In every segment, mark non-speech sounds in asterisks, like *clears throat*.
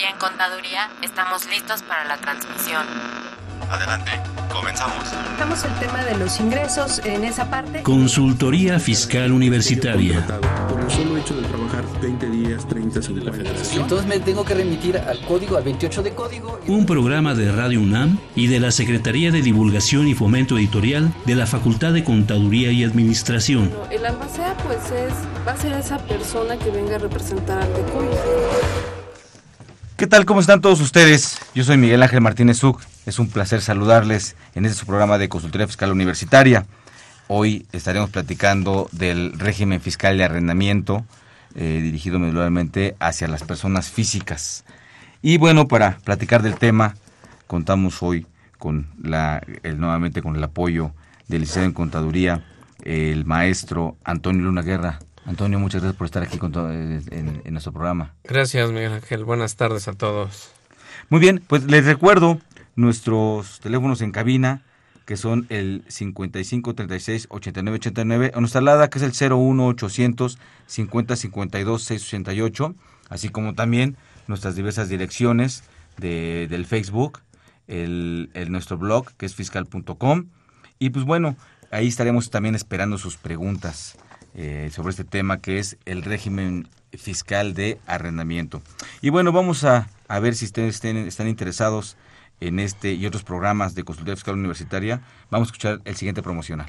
y en Contaduría estamos listos para la transmisión. Adelante, comenzamos. Estamos el tema de los ingresos en esa parte. Consultoría Fiscal Universitaria. Por el solo hecho de trabajar 20 días, 30, 50. Entonces me tengo que remitir al código, al 28 de código. Un programa de Radio UNAM y de la Secretaría de Divulgación y Fomento Editorial de la Facultad de Contaduría y Administración. El albacea pues es, va a ser esa persona que venga a representar al TECUY. ¿Qué tal? ¿Cómo están todos ustedes? Yo soy Miguel Ángel Martínez Zuc. Es un placer saludarles en este su programa de Consultoría Fiscal Universitaria. Hoy estaremos platicando del régimen fiscal de arrendamiento eh, dirigido medianamente hacia las personas físicas. Y bueno, para platicar del tema, contamos hoy con la, el, nuevamente con el apoyo del licenciado en Contaduría, el maestro Antonio Luna Guerra. Antonio, muchas gracias por estar aquí con todo, en, en nuestro programa. Gracias, Miguel Ángel. Buenas tardes a todos. Muy bien, pues les recuerdo nuestros teléfonos en cabina, que son el 55 36 89 89, o nuestra alada, que es el 01 800 50 52 688, así como también nuestras diversas direcciones de, del Facebook, el, el, nuestro blog, que es fiscal.com, y pues bueno, ahí estaremos también esperando sus preguntas eh, sobre este tema, que es el régimen fiscal de arrendamiento. Y bueno, vamos a, a ver si ustedes están interesados en este y otros programas de consultoría fiscal universitaria, vamos a escuchar el siguiente promocional.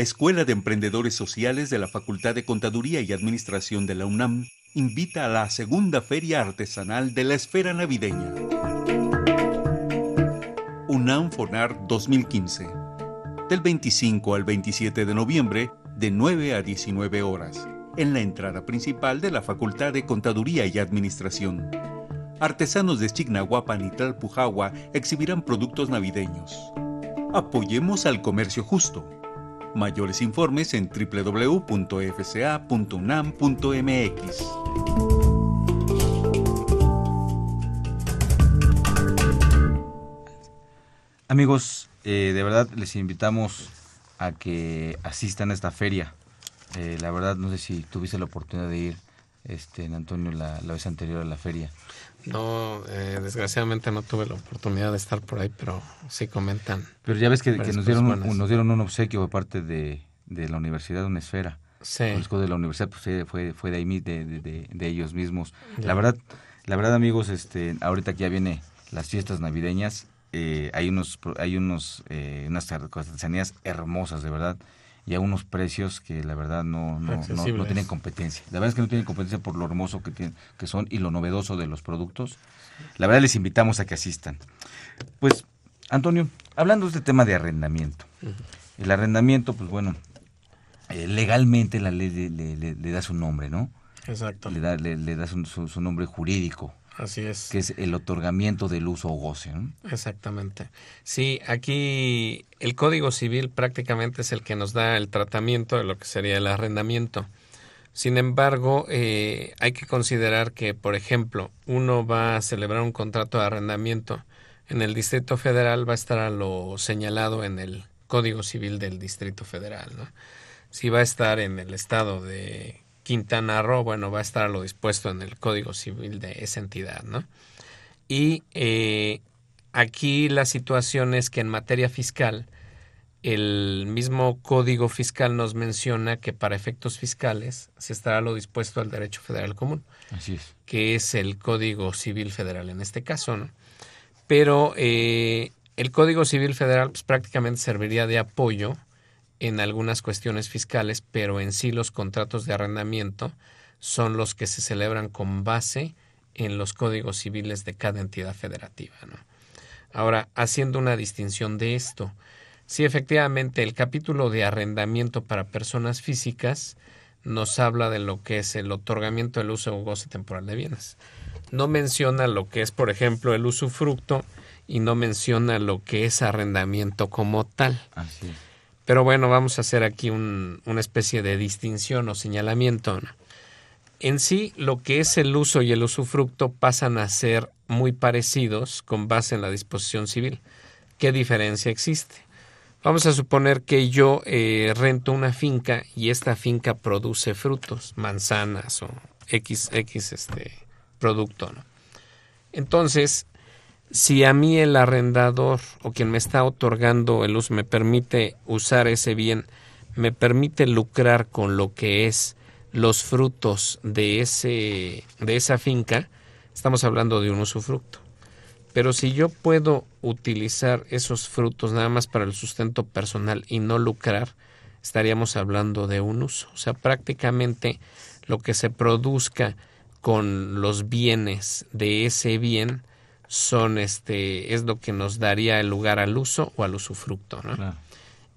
Escuela de Emprendedores Sociales de la Facultad de Contaduría y Administración de la UNAM invita a la segunda Feria Artesanal de la Esfera Navideña. UNAM FONAR 2015. Del 25 al 27 de noviembre, de 9 a 19 horas, en la entrada principal de la Facultad de Contaduría y Administración. Artesanos de Chignahuapan y Tlalpujagua exhibirán productos navideños. Apoyemos al comercio justo. Mayores informes en www.fca.unam.mx. Amigos, eh, de verdad les invitamos a que asistan a esta feria. Eh, la verdad, no sé si tuviste la oportunidad de ir, este, en Antonio, la, la vez anterior a la feria. No, eh, desgraciadamente no tuve la oportunidad de estar por ahí, pero sí comentan. Pero ya ves que, que nos, dieron un, nos dieron un obsequio de parte de, de la Universidad de una esfera. Sí. El de la universidad pues, fue, fue de ahí, de, de, de ellos mismos. Ya. La verdad, la verdad amigos, este, ahorita que ya viene las fiestas navideñas, eh, hay unos, hay unos, eh, unas artesanías hermosas, de verdad y a unos precios que la verdad no, no, no, no, tienen competencia. La verdad es que no tienen competencia por lo hermoso que, tienen, que son y lo novedoso de los productos. La verdad les invitamos a que asistan. Pues, Antonio, hablando de este tema de arrendamiento. Uh -huh. El arrendamiento, pues bueno, eh, legalmente la ley le, le, le, da su nombre, ¿no? Exacto. Le da, le, da su, su nombre jurídico. Así es. Que es el otorgamiento del uso o goce. ¿no? Exactamente. Sí, aquí el Código Civil prácticamente es el que nos da el tratamiento de lo que sería el arrendamiento. Sin embargo, eh, hay que considerar que, por ejemplo, uno va a celebrar un contrato de arrendamiento. En el Distrito Federal va a estar a lo señalado en el Código Civil del Distrito Federal. ¿no? Si va a estar en el estado de Quintana Roo, bueno, va a estar a lo dispuesto en el Código Civil de esa entidad, ¿no? Y eh, aquí la situación es que en materia fiscal, el mismo Código Fiscal nos menciona que para efectos fiscales se estará a lo dispuesto al derecho federal común, Así es. que es el Código Civil Federal en este caso, ¿no? Pero eh, el Código Civil Federal pues, prácticamente serviría de apoyo en algunas cuestiones fiscales, pero en sí los contratos de arrendamiento son los que se celebran con base en los códigos civiles de cada entidad federativa. ¿no? Ahora, haciendo una distinción de esto, si efectivamente el capítulo de arrendamiento para personas físicas nos habla de lo que es el otorgamiento del uso o goce temporal de bienes. No menciona lo que es, por ejemplo, el usufructo y no menciona lo que es arrendamiento como tal. Así Pero bueno, vamos a hacer aquí un, una especie de distinción o señalamiento. En sí, lo que es el uso y el usufructo pasan a ser muy parecidos con base en la disposición civil. ¿Qué diferencia existe? Vamos a suponer que yo eh, rento una finca y esta finca produce frutos, manzanas o X, este, producto. Entonces, si a mí el arrendador o quien me está otorgando el uso me permite usar ese bien, me permite lucrar con lo que es los frutos de ese de esa finca, estamos hablando de un usufructo. Pero si yo puedo utilizar esos frutos nada más para el sustento personal y no lucrar, estaríamos hablando de un uso. O sea, prácticamente lo que se produzca con los bienes de ese bien son este es lo que nos daría el lugar al uso o al usufructo, ¿no?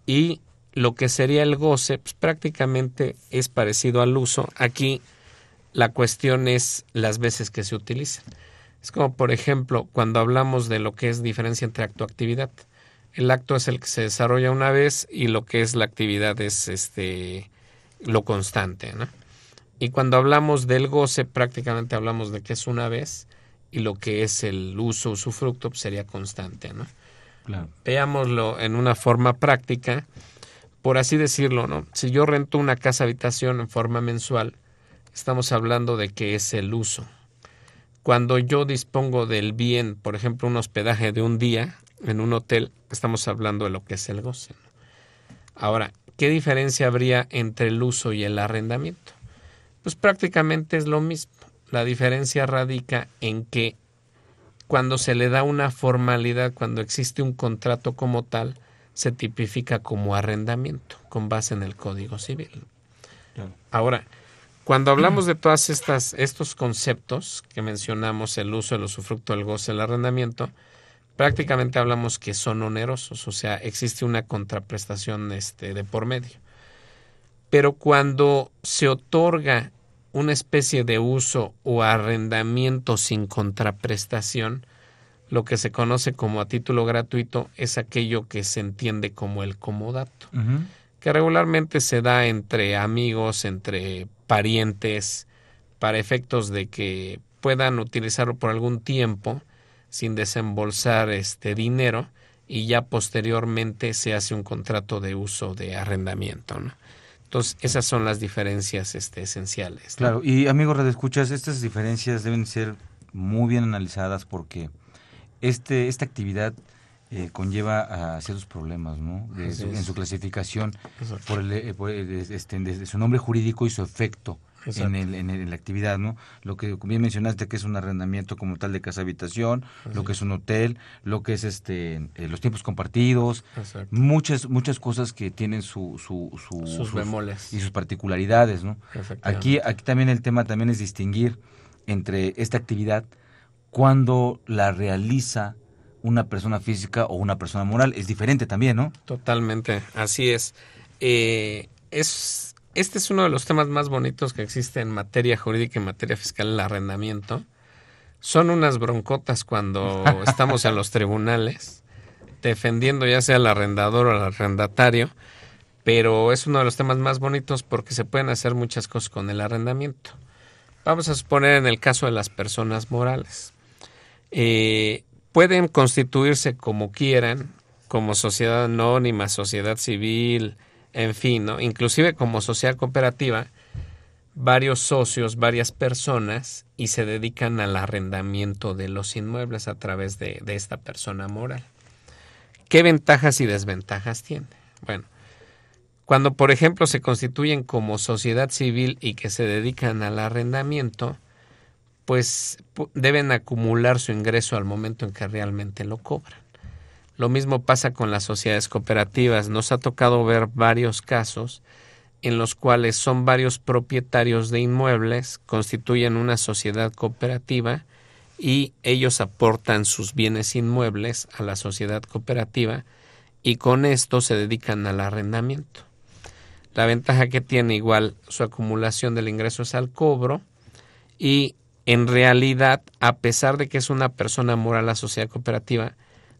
Y lo que sería el goce, pues prácticamente es parecido al uso. Aquí la cuestión es las veces que se utilizan. Es como, por ejemplo, cuando hablamos de lo que es diferencia entre acto-actividad. El acto es el que se desarrolla una vez y lo que es la actividad es este lo constante, ¿no? Y cuando hablamos del goce, prácticamente hablamos de que es una vez y lo que es el uso usufructo pues, sería constante, ¿no? Veámoslo en una forma práctica, por así decirlo, ¿no? Si yo rento una casa habitación en forma mensual, estamos hablando de que es el uso. Cuando yo dispongo del bien, por ejemplo, un hospedaje de un día en un hotel, estamos hablando de lo que es el goce. Ahora, ¿qué diferencia habría entre el uso y el arrendamiento? Pues prácticamente es lo mismo. La diferencia radica en que cuando se le da una formalidad, cuando existe un contrato como tal, se tipifica como arrendamiento con base en el Código Civil. Ahora, cuando hablamos *clears throat* de todas estas estos conceptos que mencionamos, el uso, el usufructo, el goce, el arrendamiento, prácticamente hablamos que son onerosos, o sea, existe una contraprestación este, de por medio. Pero cuando se otorga una especie de uso o arrendamiento sin contraprestación, lo que se conoce como a título gratuito es aquello que se entiende como el comodato, que regularmente se da entre amigos, entre parientes, para efectos de que puedan utilizarlo por algún tiempo sin desembolsar este dinero y ya posteriormente se hace un contrato de uso de arrendamiento. ¿no? Entonces, esas son las diferencias este, esenciales. Claro, y amigos escuchas estas diferencias deben ser muy bien analizadas porque este, esta actividad eh, conlleva a ciertos problemas, ¿no? en su clasificación por, el, eh, este, desde su nombre jurídico y su efecto en, el, en, la actividad, ¿no? Lo que bien mencionaste que es un arrendamiento como tal de casa habitación, lo que es un hotel, lo que es este eh, los tiempos compartidos, muchas muchas cosas que tienen su, su, sus bemoles y sus particularidades, ¿no? Aquí aquí también el tema también es distinguir entre esta actividad cuando la realiza una persona física o una persona moral es diferente también, ¿no? Totalmente, así es. Eh, es este es uno de los temas más bonitos que existe en materia jurídica y en materia fiscal, el arrendamiento. Son unas broncotas cuando *laughs* estamos en los tribunales defendiendo ya sea al arrendador o al arrendatario, pero es uno de los temas más bonitos porque se pueden hacer muchas cosas con el arrendamiento. Vamos a suponer en el caso de las personas morales. Eh, pueden constituirse como quieran, como sociedad anónima, sociedad civil, en fin, ¿no? inclusive como sociedad cooperativa, varios socios, varias personas y se dedican al arrendamiento de los inmuebles a través de, de esta persona moral. ¿Qué ventajas y desventajas tiene? Bueno, cuando por ejemplo se constituyen como sociedad civil y que se dedican al arrendamiento, pues deben acumular su ingreso al momento en que realmente lo cobran. Lo mismo pasa con las sociedades cooperativas. Nos ha tocado ver varios casos en los cuales son varios propietarios de inmuebles, constituyen una sociedad cooperativa y ellos aportan sus bienes inmuebles a la sociedad cooperativa y con esto se dedican al arrendamiento. La ventaja que tiene igual su acumulación del ingreso es al cobro y en realidad, a pesar de que es una persona moral la sociedad cooperativa,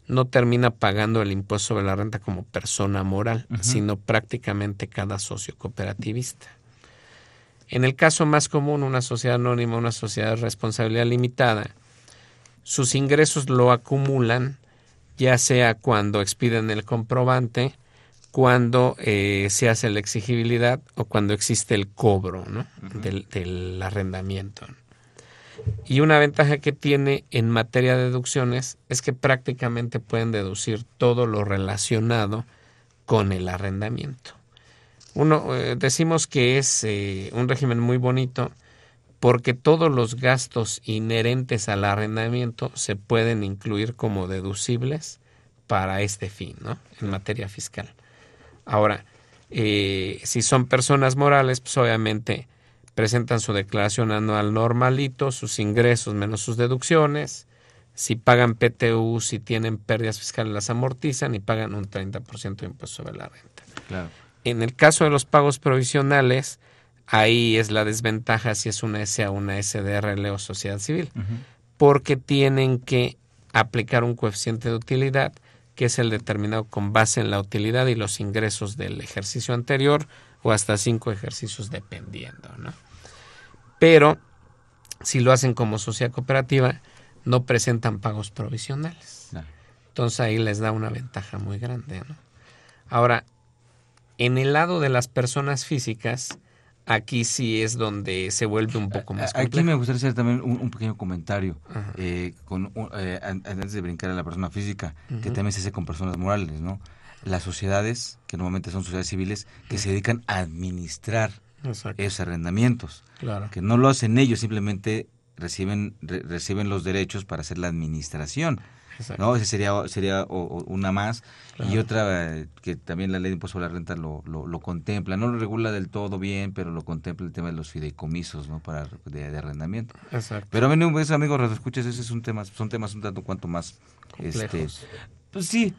no termina pagando el impuesto sobre la renta como persona moral, sino prácticamente cada socio cooperativista. En el caso más común, una sociedad anónima, una sociedad de responsabilidad limitada, sus ingresos lo acumulan ya sea cuando expiden el comprobante, cuando eh, se hace la exigibilidad o cuando existe el cobro del, del, arrendamiento. Y una ventaja que tiene en materia de deducciones es que prácticamente pueden deducir todo lo relacionado con el arrendamiento. Uno, eh, decimos que es eh, un régimen muy bonito porque todos los gastos inherentes al arrendamiento se pueden incluir como deducibles para este fin, ¿no? En materia fiscal. Ahora, eh, si son personas morales, pues obviamente presentan su declaración anual normalito, sus ingresos menos sus deducciones. Si pagan PTU, si tienen pérdidas fiscales, las amortizan y pagan un 30% de impuesto sobre la renta. Claro. En el caso de los pagos provisionales, ahí es la desventaja si es una SA, una SDRL o sociedad civil, porque tienen que aplicar un coeficiente de utilidad que es el determinado con base en la utilidad y los ingresos del ejercicio anterior o hasta cinco ejercicios dependiendo, ¿no? Pero si lo hacen como sociedad cooperativa, no presentan pagos provisionales. Entonces ahí les da una ventaja muy grande, ¿no? Ahora, en el lado de las personas físicas, aquí sí es donde se vuelve un poco más complejo. Aquí me gustaría hacer también un, pequeño comentario eh, con, eh, antes de brincar a la persona física, que también se hace con personas morales, ¿no? Las sociedades, que normalmente son sociedades civiles, que se dedican a administrar esos arrendamientos. Claro. Que no lo hacen ellos, simplemente reciben, reciben los derechos para hacer la administración. ¿no? Ese sería, sería una más. Y otra eh, que también la ley de impuesto a la renta lo, lo, contempla. No lo regula del todo bien, pero lo contempla el tema de los fideicomisos ¿no? para de, arrendamiento. Exacto. Pero a mí, pues, amigos, escuches, ese es un tema, son temas un tanto cuanto más... Este, pues sí,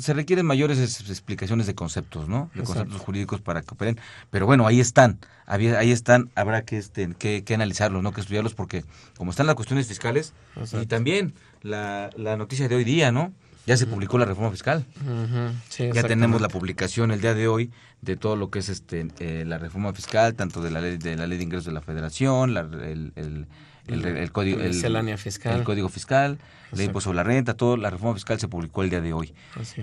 se requieren mayores explicaciones de conceptos, ¿no? De conceptos jurídicos para que operen. Pero bueno, ahí están, ahí están, habrá que, este, que, que analizarlos, ¿no? Que estudiarlos porque como están las cuestiones fiscales y también la, la noticia de hoy día, ¿no? Ya se publicó la reforma fiscal. ya tenemos la publicación el día de hoy de todo lo que es este eh, la reforma fiscal, tanto de la ley de la ley de ingresos de la Federación, la, el, el el, código el, fiscal. el código fiscal, ley impuesto sobre la renta, todo la reforma fiscal se publicó el día de hoy.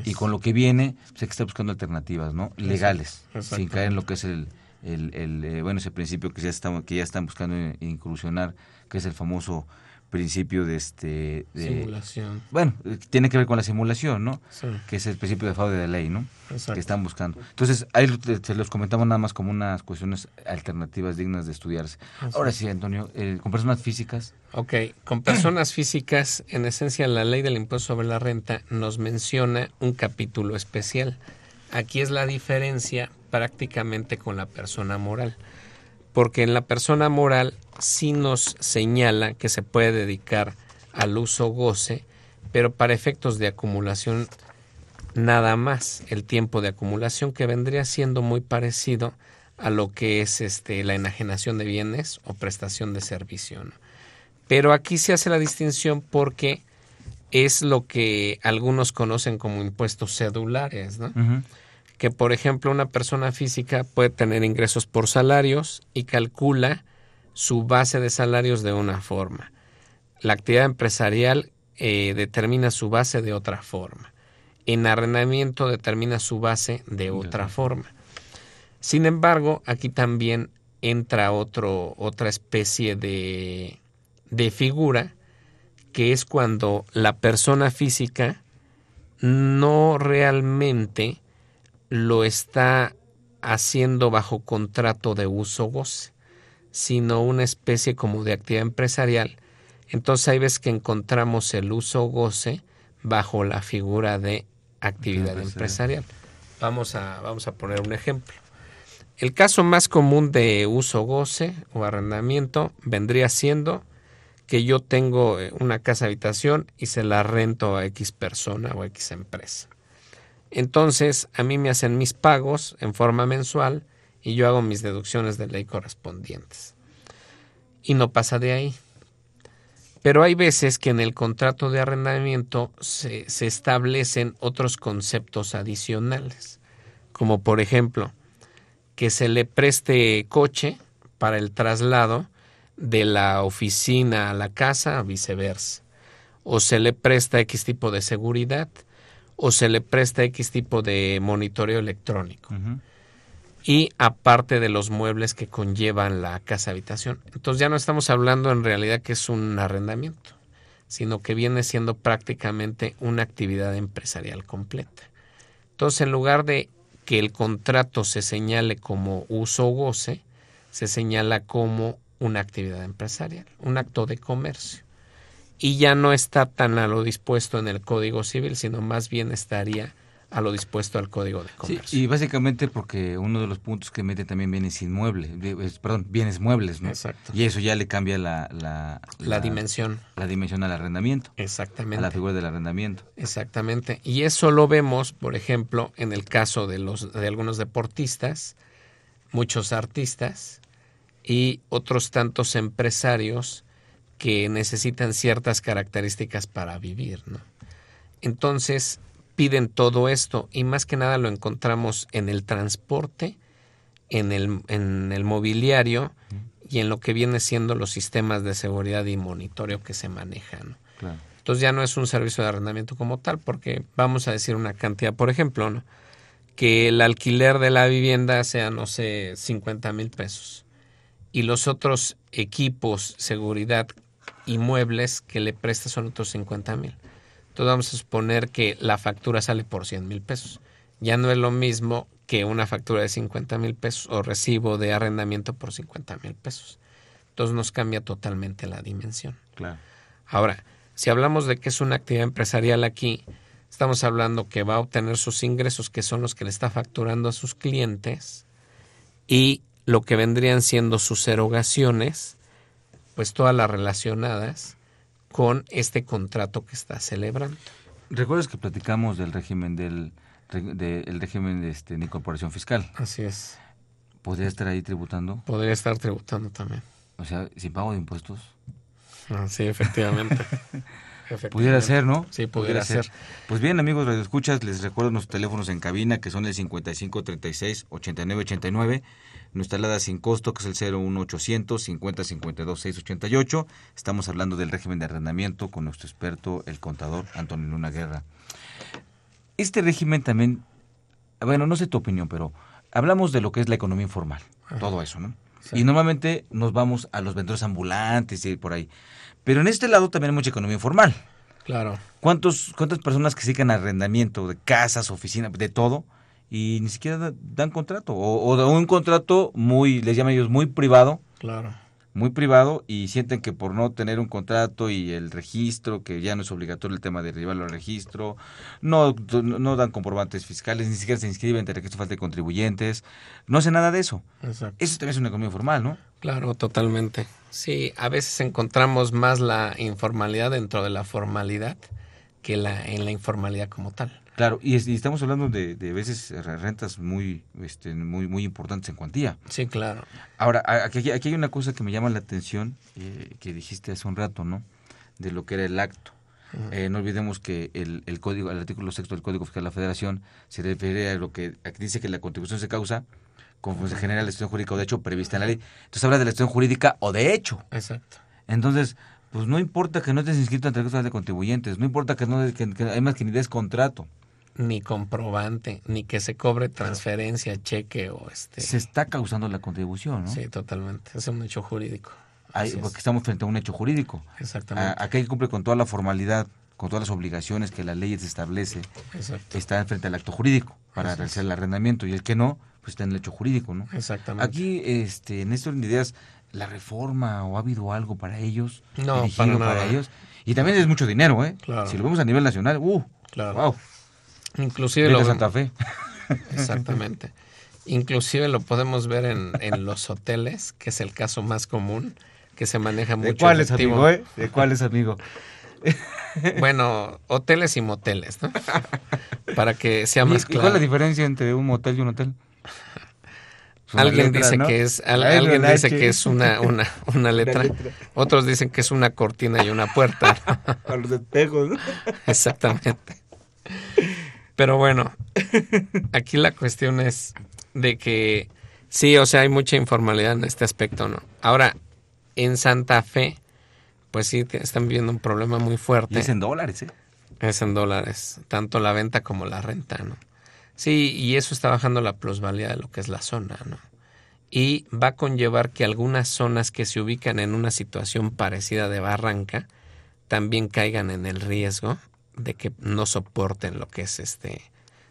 Y con lo que viene, pues hay que estar buscando alternativas, ¿no? Legales, sin caer en lo que es el, el, eh, bueno ese principio que ya están que ya están buscando incursionar, que es el famoso principio de este simulación. Bueno, tiene que ver con la simulación, ¿no? Que es el principio de fraude de ley, ¿no? Que están buscando. Entonces, ahí se los comentamos nada más como unas cuestiones alternativas dignas de estudiarse. Ahora sí, Antonio, eh, con personas físicas. Ok, con personas físicas, en esencia la ley del impuesto sobre la renta nos menciona un capítulo especial. Aquí es la diferencia prácticamente con la persona moral porque en la persona moral sí nos señala que se puede dedicar al uso goce, pero para efectos de acumulación nada más el tiempo de acumulación que vendría siendo muy parecido a lo que es este la enajenación de bienes o prestación de servicio. Pero aquí se hace la distinción porque es lo que algunos conocen como impuestos cedulares, ¿no? que, por ejemplo, una persona física puede tener ingresos por salarios y calcula su base de salarios de una forma. La actividad empresarial eh, determina su base de otra forma. En arrendamiento determina su base de otra forma. Sin embargo, aquí también entra otro, otra especie de, de figura que es cuando la persona física no realmente lo está haciendo bajo contrato de uso goce, sino una especie como de actividad empresarial. Entonces hay veces que encontramos el uso goce bajo la figura de actividad empresarial. Vamos a, vamos a poner un ejemplo. el caso más común de uso goce o arrendamiento vendría siendo que yo tengo eh, una casa habitación y se la rento a X persona o X empresa. Entonces, a mí me hacen mis pagos en forma mensual y yo hago mis deducciones de ley correspondientes. Y no pasa de ahí. Pero hay veces que en el contrato de arrendamiento se, establecen otros conceptos adicionales, como por ejemplo, que se le preste coche para el traslado de la oficina a la casa, viceversa. O se le presta X tipo de seguridad, o se le presta X tipo de monitoreo electrónico. Y aparte de los muebles que conllevan la casa habitación. Entonces ya no estamos hablando en realidad que es un arrendamiento, sino que viene siendo prácticamente una actividad empresarial completa. Entonces, en lugar de que el contrato se señale como uso o goce, se señala como una actividad empresarial, un acto de comercio. Y ya no está tan a lo dispuesto en el Código Civil, sino más bien estaría a lo dispuesto al Código de Comercio. y básicamente porque uno de los puntos que mete también bienes inmuebles, perdón, bienes muebles, ¿no? Exacto. Y eso ya le cambia la, la, la, dimensión. La dimensión al arrendamiento. Exactamente. A la figura del arrendamiento. Exactamente. Y eso lo vemos, por ejemplo, en el caso de, los, de algunos deportistas, muchos artistas y otros tantos empresarios que necesitan ciertas características para vivir, ¿no? Entonces, piden todo esto y más que nada lo encontramos en el transporte, en el, en el mobiliario y en lo que viene siendo los sistemas de seguridad y monitoreo que se manejan. Entonces ya no es un servicio de arrendamiento como tal, porque vamos a decir una cantidad, por ejemplo, ¿no? que el alquiler de la vivienda sea, no sé, 50 mil pesos y los otros equipos, seguridad y muebles que le presta son otros 50 mil. Entonces vamos a suponer que la factura sale por 100 mil pesos. Ya no es lo mismo que una factura de 50 mil pesos o recibo de arrendamiento por 50 mil pesos. Entonces nos cambia totalmente la dimensión. Claro. Ahora, si hablamos de que es una actividad empresarial aquí, estamos hablando que va a obtener sus ingresos, que son los que le está facturando a sus clientes, y lo que vendrían siendo sus erogaciones, pues todas las relacionadas con este contrato que está celebrando. ¿Recuerdas que platicamos del régimen del régimen de, este, de incorporación fiscal? Así es. ¿Podría estar ahí tributando? Podría estar tributando también. O sea, sin pago de impuestos. Ah, sí, efectivamente. *laughs* Pudiera ser, ¿no? Sí, pudiera, ser. Pues bien, amigos Radio Escuchas, les recuerdo nuestros teléfonos en cabina que son el 5536 8989 nuestra alada sin costo, que es el 01800 50 52 688. Estamos hablando del régimen de arrendamiento con nuestro experto, el contador Antonio Luna Guerra. Este régimen también, bueno, no sé tu opinión, pero hablamos de lo que es la economía informal, todo eso, ¿no? Y normalmente nos vamos a los vendedores ambulantes y por ahí. Pero en este lado también hay mucha economía informal. Claro. ¿Cuántos, ¿Cuántas personas que siguen arrendamiento de casas, oficinas, de todo? Y ni siquiera dan contrato o, o un contrato muy les llaman ellos muy privado. Claro. Muy privado y sienten que por no tener un contrato y el registro que ya no es obligatorio el tema de llevarlo al registro no, no dan comprobantes fiscales ni siquiera se inscriben el registro falta de contribuyentes no hace nada de eso. Exacto. eso también es una economía formal no claro totalmente. Sí a veces encontramos más la informalidad dentro de la formalidad que la en la informalidad como tal Claro, y, estamos hablando de, de, veces rentas muy, este, muy, muy importantes en cuantía. Sí, claro. Ahora, aquí, aquí hay una cosa que me llama la atención, eh, que dijiste hace un rato, ¿no? De lo que era el acto. Eh, no olvidemos que el, el código, el artículo sexto del Código Fiscal de la Federación se refiere a lo que dice que la contribución se causa como se genera la situación jurídica o de hecho prevista en la ley. Entonces habla de la situación jurídica o de hecho. Exacto. Entonces, pues no importa que no estés inscrito ante el de contribuyentes, no importa que no que, que, además que ni des contrato ni comprobante, ni que se cobre transferencia, cheque o este. Se está causando la contribución, ¿no? Sí, totalmente. Es un hecho jurídico. porque estamos frente a un hecho jurídico. Exactamente. aquel que cumple con toda la formalidad, con todas las obligaciones que la ley establece, Exacto. está frente al acto jurídico para realizar el arrendamiento y el que no, pues está en el hecho jurídico, ¿no? Exactamente. Aquí, este, en esto de ideas, la reforma o ha habido algo para ellos, no, para, para, ellos, y también es mucho dinero, ¿eh? Claro. Si lo vemos a nivel nacional, uh, claro. wow. Inclusive lo Santa Fe. *laughs* Exactamente. Inclusive lo podemos ver en, en los hoteles, que es el caso más común, que se maneja mucho. ¿De cuáles, efectivo. amigo? Eh? ¿De cuáles, amigo? *laughs* Bueno, hoteles y moteles, ¿no? Para que sea ¿Y más ¿Cuál claro. es la diferencia entre un motel y un hotel? *laughs* Alguien letra, dice ¿no? que es al- alguien dice H. que es una una una letra. letra. Otros dicen que es una cortina y una puerta. A los espejos, ¿no? Exactamente. Pero bueno, aquí la cuestión es de que sí, o sea, hay mucha informalidad en este aspecto, ¿no? Ahora, en Santa Fe, pues sí, te- están viviendo un problema muy fuerte. Y es en dólares, ¿eh? Es en dólares, tanto la venta como la renta, ¿no? Sí, y eso está bajando la plusvalía de lo que es la zona, ¿no? Y va a conllevar que algunas zonas que se ubican en una situación parecida de barranca también caigan en el riesgo de que no soporten lo que es este,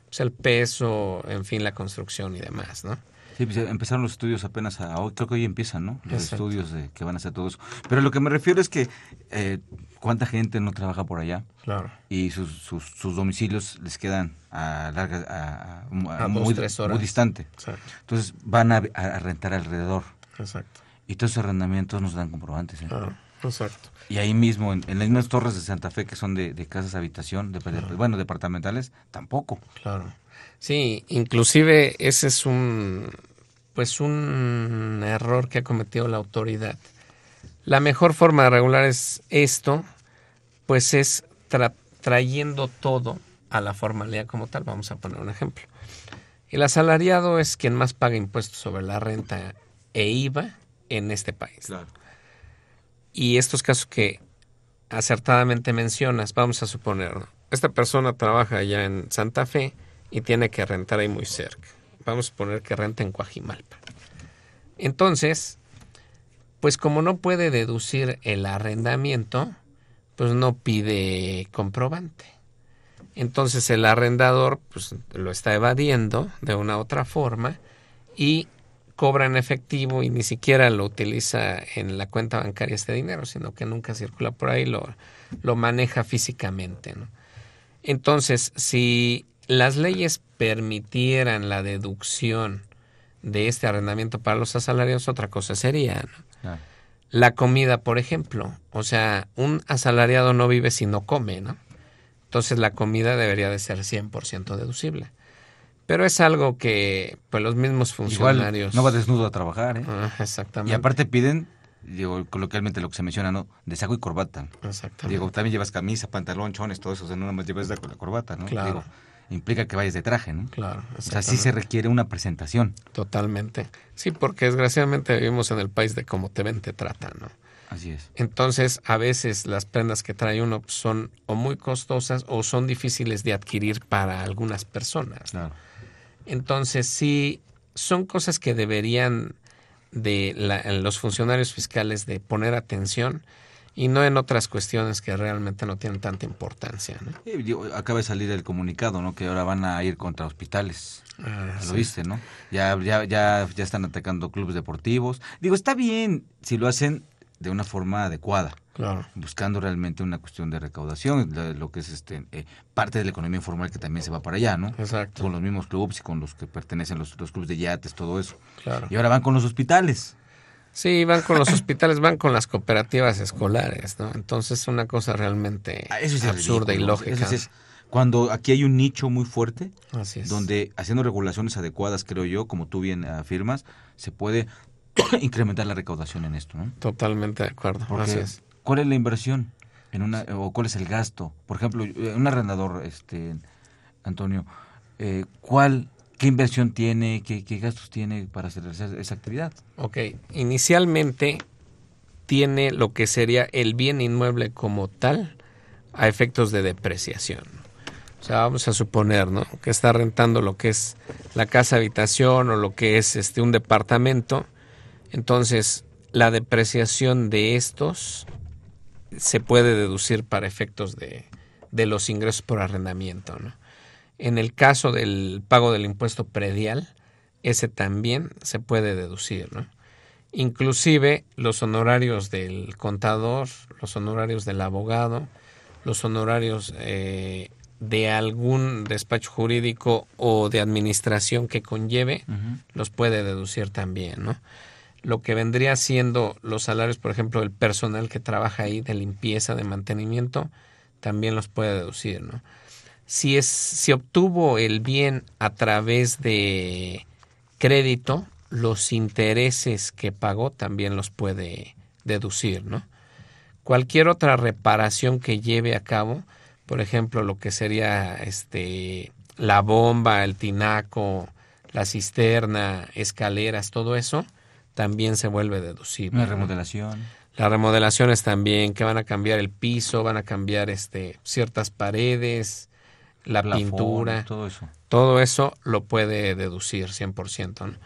pues el peso, en fin, la construcción y demás, ¿no? Sí, pues, empezaron los estudios apenas a hoy, creo que hoy empiezan, ¿no? Los Exacto. estudios de que van a hacer todo eso. Pero lo que me refiero es que eh, cuánta gente no trabaja por allá Claro. y sus, sus, sus domicilios les quedan a larga, a, a- A muy, dos, tres horas. muy distante. Exacto. Entonces van a, a rentar alrededor. Exacto. Y todos esos arrendamientos nos dan comprobantes. ¿eh? Claro, exacto. Y ahí mismo, en, en las mismas torres de Santa Fe que son de, de casas habitación, de, de- bueno, departamentales, tampoco. Claro. Sí, inclusive ese es un pues un error que ha cometido la autoridad. La mejor forma de regular es esto, pues es tra- trayendo todo a la formalidad como tal. Vamos a poner un ejemplo. El asalariado es quien más paga impuestos sobre la renta e IVA en este país. Y estos casos que acertadamente mencionas, vamos a suponer, esta persona trabaja allá en Santa Fe y tiene que rentar ahí muy cerca. Vamos a suponer que renta en Coajimalpa. Entonces, pues como no puede deducir el arrendamiento, pues no pide comprobante. Entonces el arrendador pues lo está evadiendo de una u otra forma y cobra en efectivo y ni siquiera lo utiliza en la cuenta bancaria este dinero, sino que nunca circula por ahí, lo, lo maneja físicamente. ¿no? Entonces, si las leyes permitieran la deducción de este arrendamiento para los asalariados, otra cosa sería. La comida, por ejemplo. O sea, un asalariado no vive si no come, ¿no? Entonces la comida debería de ser 100% deducible. Pero es algo que pues los mismos Igual funcionarios... no va desnudo a trabajar, ¿eh? Ah, exactamente. Y aparte piden, digo, coloquialmente lo que se menciona, ¿no? De saco y corbata. Exactamente. Digo, también llevas camisa, pantalón, chones, todo eso, o sea, no nada más llevas la, la corbata, ¿no? Claro. Digo, implica que vayas de traje, ¿no? Claro, O sea, sí se requiere una presentación. Totalmente. Sí, porque desgraciadamente vivimos en el país de cómo te ven, te tratan, ¿no? Así es. Entonces, a veces las prendas que trae uno son o muy costosas o son difíciles de adquirir para algunas personas. Claro. Entonces, sí, son cosas que deberían de la- los funcionarios fiscales de poner atención y no en otras cuestiones que realmente no tienen tanta importancia. ¿no? Digo, acaba de salir el comunicado, ¿no? Que ahora van a ir contra hospitales. Ah, Lo sí. viste, ¿no? Ya, ya, ya, ya están atacando clubes deportivos. Digo, está bien si lo hacen de una forma adecuada. Claro. buscando realmente una cuestión de recaudación, lo que es este eh, parte de la economía informal que también se va para allá, ¿no? Exacto. Con los mismos clubes y con los que pertenecen los, los clubes de yates, todo eso. Claro. Y ahora van con los hospitales. Sí, van con los hospitales, van con las cooperativas escolares, ¿no? Entonces es una cosa realmente Ah, Eso sí es absurda y lógica. Eso es- cuando aquí hay un nicho muy fuerte, Así es. donde haciendo regulaciones adecuadas, creo yo, como tú bien afirmas, se puede *clears throat* incrementar la recaudación en esto, ¿no? Totalmente de acuerdo. Porque, Así es. ¿Cuál es la inversión en una o cuál es el gasto? Por ejemplo, eh, un arrendador, este Antonio, eh, ¿cuál qué inversión tiene, qué, qué gastos tiene para hacer esa, actividad? Ok, inicialmente tiene lo que sería el bien inmueble como tal a efectos de depreciación. O sea, vamos a suponer, ¿no? Que está rentando lo que es la casa habitación o lo que es este un departamento. Entonces, la depreciación de estos se puede deducir para efectos de, de los ingresos por arrendamiento, ¿no? En el caso del pago del impuesto predial, ese también se puede deducir, ¿no? Inclusive los honorarios del contador, los honorarios del abogado, los honorarios eh, de algún despacho jurídico o de administración que conlleve, los puede deducir también, ¿no? Lo que vendría siendo los salarios, por ejemplo, del personal que trabaja ahí, de limpieza, de mantenimiento, también los puede deducir, ¿no? Si, es, si obtuvo el bien a través de crédito, los intereses que pagó también los puede deducir, ¿no? Cualquier otra reparación que lleve a cabo, por ejemplo, lo que sería este la bomba, el tinaco, la cisterna, escaleras, todo eso, también se vuelve deducible. Una remodelación. Las remodelaciones también, que van a cambiar el piso, van a cambiar este ciertas paredes, la pintura, todo eso. Todo eso lo puede deducir 100%.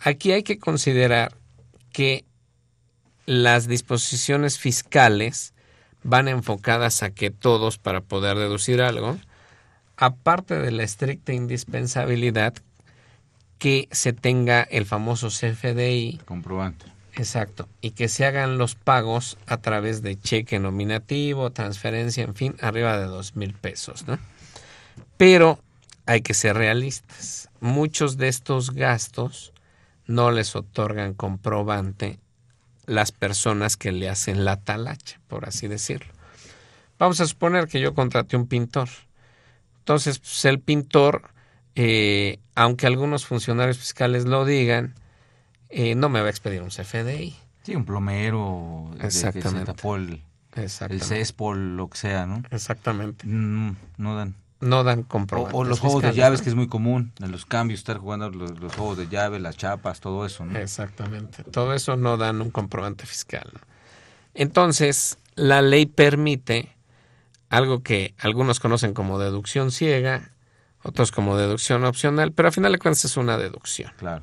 Aquí hay que considerar que las disposiciones fiscales van enfocadas a que todos, para poder deducir algo, aparte de la estricta indispensabilidad, que se tenga el famoso CFDI. Comprobante. Exacto. Y que se hagan los pagos a través de cheque nominativo, transferencia, en fin, arriba de dos mil pesos, ¿no? Pero hay que ser realistas. Muchos de estos gastos no les otorgan comprobante las personas que le hacen la talacha, por así decirlo. Vamos a suponer que yo contraté un pintor. Entonces, pues, el pintor, eh, aunque algunos funcionarios fiscales lo digan, eh, no me va a expedir un CFDI. Sí, un plomero, Exactamente. el, el CESPOL, lo que sea, ¿no? Exactamente. Mm, no dan. No dan comprobantes. O, o los juegos de llaves, que es muy común, en los cambios, estar jugando los, juegos de llave, las chapas, todo eso, ¿no? Exactamente. Todo eso no dan un comprobante fiscal. ¿no? Entonces, la ley permite algo que algunos conocen como deducción ciega, otros como deducción opcional, pero al final de cuentas es una deducción. Claro.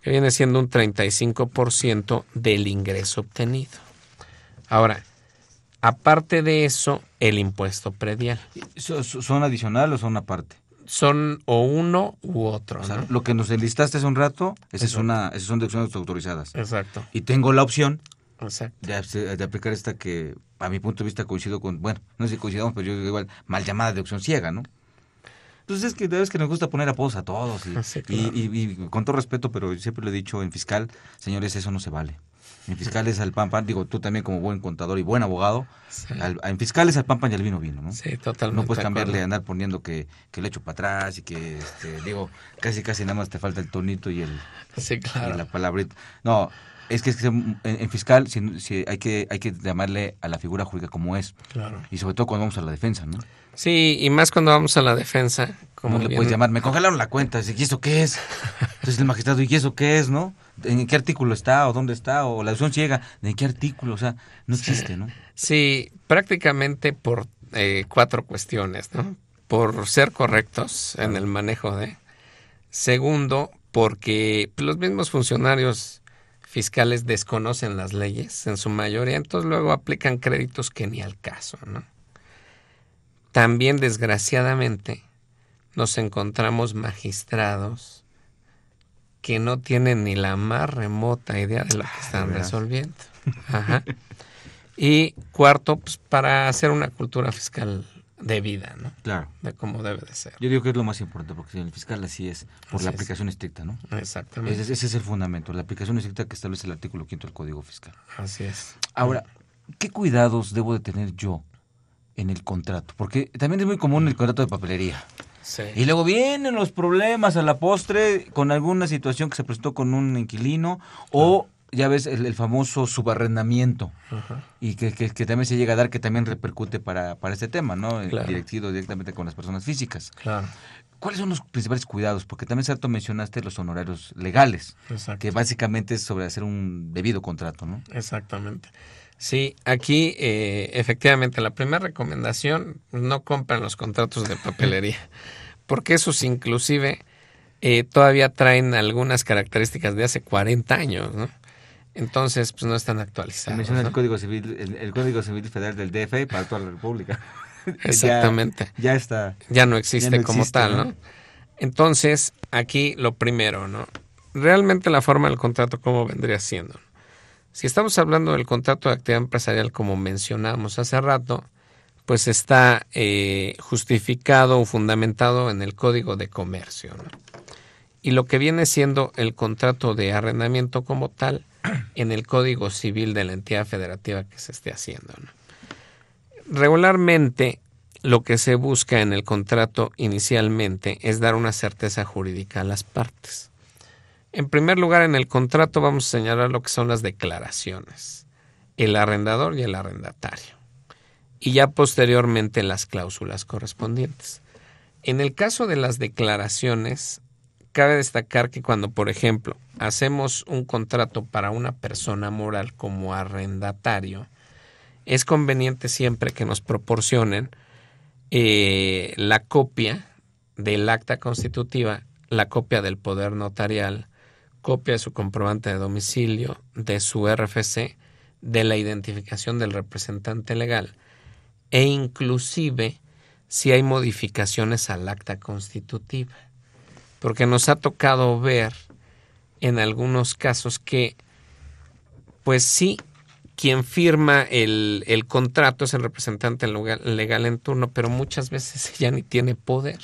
Que viene siendo un 35% del ingreso obtenido. Ahora, aparte de eso, el impuesto predial. ¿Son adicionales o son aparte? Son o uno u otro. O sea, Lo que nos enlistaste hace un rato, esa es una, esas son deducciones autorizadas. Exacto. Y tengo la opción. De, de, aplicar esta que, a mi punto de vista, coincido con, bueno, no sé si coincidamos, pero yo digo igual, mal llamada deducción ciega, ¿no? Entonces es que es que nos gusta poner apodos a todos y, Sí, y, claro. y- y con todo respeto, pero siempre lo he dicho en fiscal, señores, eso no se vale. En fiscal es al pan pan, digo, tú también como buen contador y buen abogado, Sí. al- en fiscal es al pan pan y al vino vino, ¿no? Sí, totalmente. No puedes de cambiarle, acuerdo. andar poniendo que, que le echo para atrás y que, este, digo, casi casi nada más te falta el tonito y el, Sí, y la palabrita. No, es que, es que en, en fiscal si, si hay que hay que llamarle a la figura jurídica como es. Claro. Y sobre todo cuando vamos a la defensa, ¿no? Sí, y más cuando vamos a la defensa. Como le bien- puedes llamar, me congelaron la cuenta, ¿y eso qué es? Entonces el magistrado, ¿y eso qué es, no? ¿En qué artículo está o dónde está? O la deducción ciega, ¿en qué artículo? O sea, no existe, ¿no? Sí, prácticamente por eh, cuatro cuestiones, ¿no? Por ser correctos en el manejo de. Segundo, porque los mismos funcionarios fiscales desconocen las leyes en su mayoría, entonces luego aplican créditos que ni al caso, ¿no? También, desgraciadamente, nos encontramos magistrados que no tienen ni la más remota idea de lo que están veras. resolviendo. *laughs* Ajá. Y cuarto, pues para hacer una cultura fiscal de vida, ¿no? Claro. De cómo debe de ser. Yo digo que es lo más importante, porque el fiscal así es, por Así la es. aplicación estricta, ¿no? Exactamente. Ese, ese es el fundamento, la aplicación estricta que establece el artículo quinto del Código Fiscal. Así es. Ahora, ¿qué cuidados debo de tener yo en el contrato? Porque también es muy común el contrato de papelería. Sí. Y luego vienen los problemas a la postre con alguna situación que se presentó con un inquilino o ya ves el, el famoso subarrendamiento Ajá. y que, que- que también se llega a dar que también repercute para, para este tema, ¿no? Claro. Directivo directamente con las personas físicas. Claro. ¿Cuáles son los principales cuidados? Porque también, cierto, mencionaste los honorarios legales, Exacto. que básicamente es sobre hacer un debido contrato, ¿no? Exactamente. Sí, aquí eh, efectivamente la primera recomendación, no compran los contratos de papelería, *laughs* porque esos inclusive eh, todavía traen algunas características de hace 40 años, ¿no? Entonces, pues no están Se actualizados. menciona el. Código Civil, el, el Código Civil Federal del DF para toda la República. *laughs* Ya- Exactamente. Ya, está. ya no existe Ya no como existe, tal, ¿no? ¿no? Entonces, aquí lo primero, ¿no? Realmente la forma del contrato, ¿cómo vendría siendo? Si estamos hablando del contrato de actividad empresarial como mencionamos hace rato, pues está eh, justificado o fundamentado en el Código de Comercio. Y lo que viene siendo el contrato de arrendamiento como tal *clears throat* en el Código Civil de la entidad federativa que se esté haciendo. Regularmente lo que se busca en el contrato inicialmente es dar una certeza jurídica a las partes. En primer lugar, en el contrato vamos a señalar lo que son las declaraciones, el arrendador y el arrendatario, y ya posteriormente las cláusulas correspondientes. En el caso de las declaraciones, cabe destacar que cuando, por ejemplo, hacemos un contrato para una persona moral como arrendatario, es conveniente siempre que nos proporcionen eh, la copia del acta constitutiva, la copia del poder notarial, copia de su comprobante de domicilio, de su RFC, de la identificación del representante legal e inclusive si hay modificaciones al acta constitutiva. Porque nos ha tocado ver en algunos casos que, pues sí, quien firma el, el, contrato es el representante legal, en turno, pero muchas veces *laughs* ya ni tiene poder.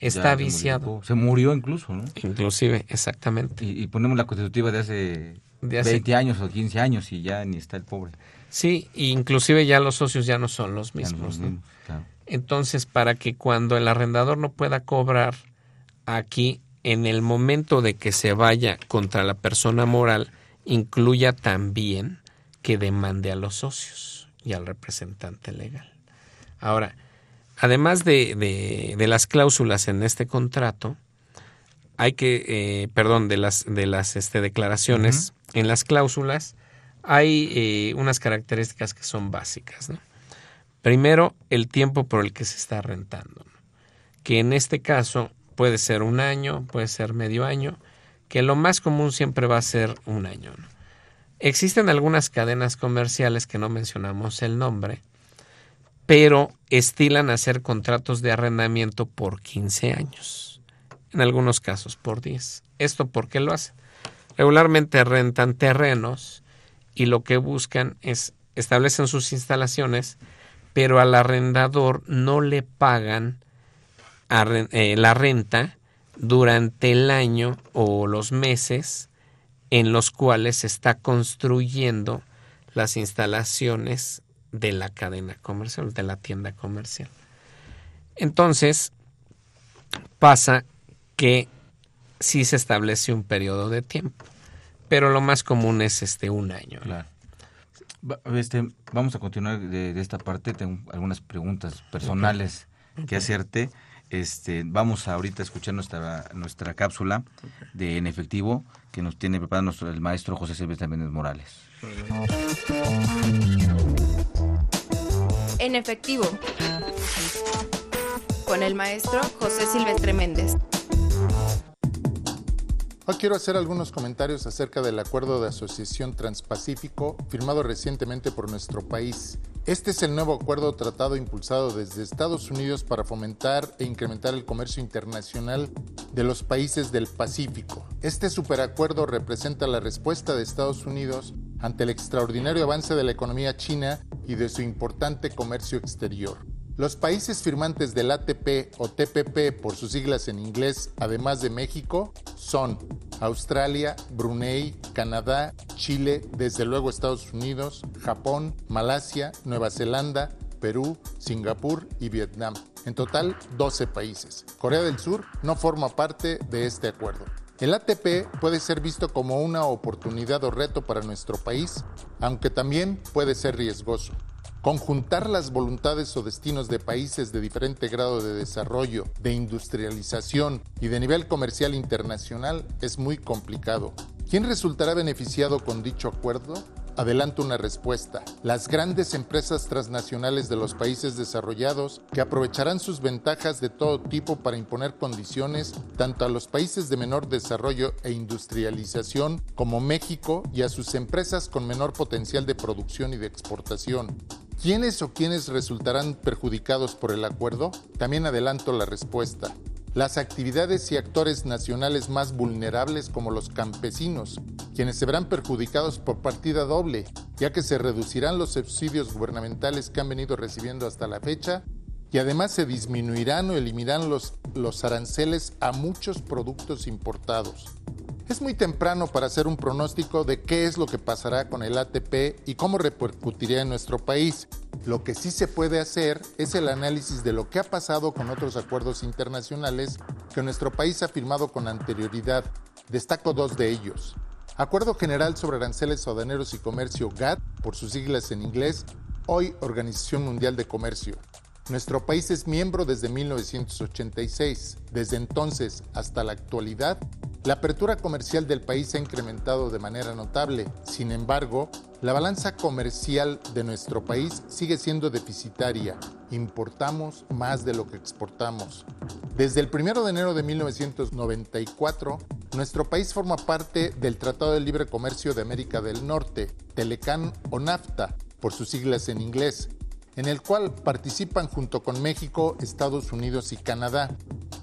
Está viciado. Se murió incluso, ¿no? Inclusive, exactamente. Y, ponemos la constitutiva de hace, de 20 años o 15 años y ya ni está el pobre. Sí, inclusive ya los socios ya no son los mismos. Entonces, para que cuando el arrendador no pueda cobrar aquí, en el momento de que se vaya contra la persona moral, incluya también que demande a los socios y al representante legal. Ahora, además de, de, las cláusulas en este contrato, hay que, eh, perdón, de las, de las este, declaraciones, en las cláusulas hay eh, unas características que son básicas. Primero, el tiempo por el que se está rentando, que en este caso puede ser un año, puede ser medio año, que lo más común siempre va a ser un año. ¿no? Existen algunas cadenas comerciales que no mencionamos el nombre, pero estilan hacer contratos de arrendamiento por 15 años, en algunos casos por 10. ¿Esto por qué lo hacen? Regularmente rentan terrenos y lo que buscan es establecen sus instalaciones, pero al arrendador no le pagan eh, la renta durante el año o los meses en los cuales se está construyendo las instalaciones de la cadena comercial, de la tienda comercial. Entonces, pasa que sí se establece un periodo de tiempo, pero lo más común es este un año. Este, vamos a continuar de, esta parte. Tengo algunas preguntas personales que hacerte. Este, vamos ahorita a escuchar nuestra, nuestra cápsula de En Efectivo que nos tiene preparado nuestro, el maestro José Silvestre Méndez Morales. En Efectivo, con el maestro José Silvestre Méndez. Hoy quiero hacer algunos comentarios acerca del acuerdo de asociación transpacífico firmado recientemente por nuestro país. Este es el nuevo acuerdo tratado impulsado desde Estados Unidos para fomentar e incrementar el comercio internacional de los países del Pacífico. Este superacuerdo representa la respuesta de Estados Unidos ante el extraordinario avance de la economía china y de su importante comercio exterior. Los países firmantes del ATP o TPP por sus siglas en inglés, además de México, son Australia, Brunei, Canadá, Chile, desde luego Estados Unidos, Japón, Malasia, Nueva Zelanda, Perú, Singapur y Vietnam. En total, 12 países. Corea del Sur no forma parte de este acuerdo. El ATP puede ser visto como una oportunidad o reto para nuestro país, aunque también puede ser riesgoso. Conjuntar las voluntades o destinos de países de diferente grado de desarrollo, de industrialización y de nivel comercial internacional es muy complicado. ¿Quién resultará beneficiado con dicho acuerdo? Adelanto una respuesta. Las grandes empresas transnacionales de los países desarrollados que aprovecharán sus ventajas de todo tipo para imponer condiciones tanto a los países de menor desarrollo e industrialización como México y a sus empresas con menor potencial de producción y de exportación. ¿Quiénes o quiénes resultarán perjudicados por el acuerdo? También adelanto la respuesta. Las actividades y actores nacionales más vulnerables como los campesinos, quienes se verán perjudicados por partida doble, ya que se reducirán los subsidios gubernamentales que han venido recibiendo hasta la fecha y además se disminuirán o eliminarán los, los aranceles a muchos productos importados. Es muy temprano para hacer un pronóstico de qué es lo que pasará con el ATP y cómo repercutiría en nuestro país. Lo que sí se puede hacer es el análisis de lo que ha pasado con otros acuerdos internacionales que nuestro país ha firmado con anterioridad. Destaco dos de ellos. Acuerdo General sobre Aranceles Aduaneros y Comercio GATT, por sus siglas en inglés, hoy Organización Mundial de Comercio. Nuestro país es miembro desde 1986. Desde entonces hasta la actualidad, la apertura comercial del país ha incrementado de manera notable. Sin embargo, la balanza comercial de nuestro país sigue siendo deficitaria. Importamos más de lo que exportamos. Desde el 1 de enero de 1994, nuestro país forma parte del Tratado de Libre Comercio de América del Norte, Telecan o NAFTA, por sus siglas en inglés, en el cual participan junto con México, Estados Unidos y Canadá.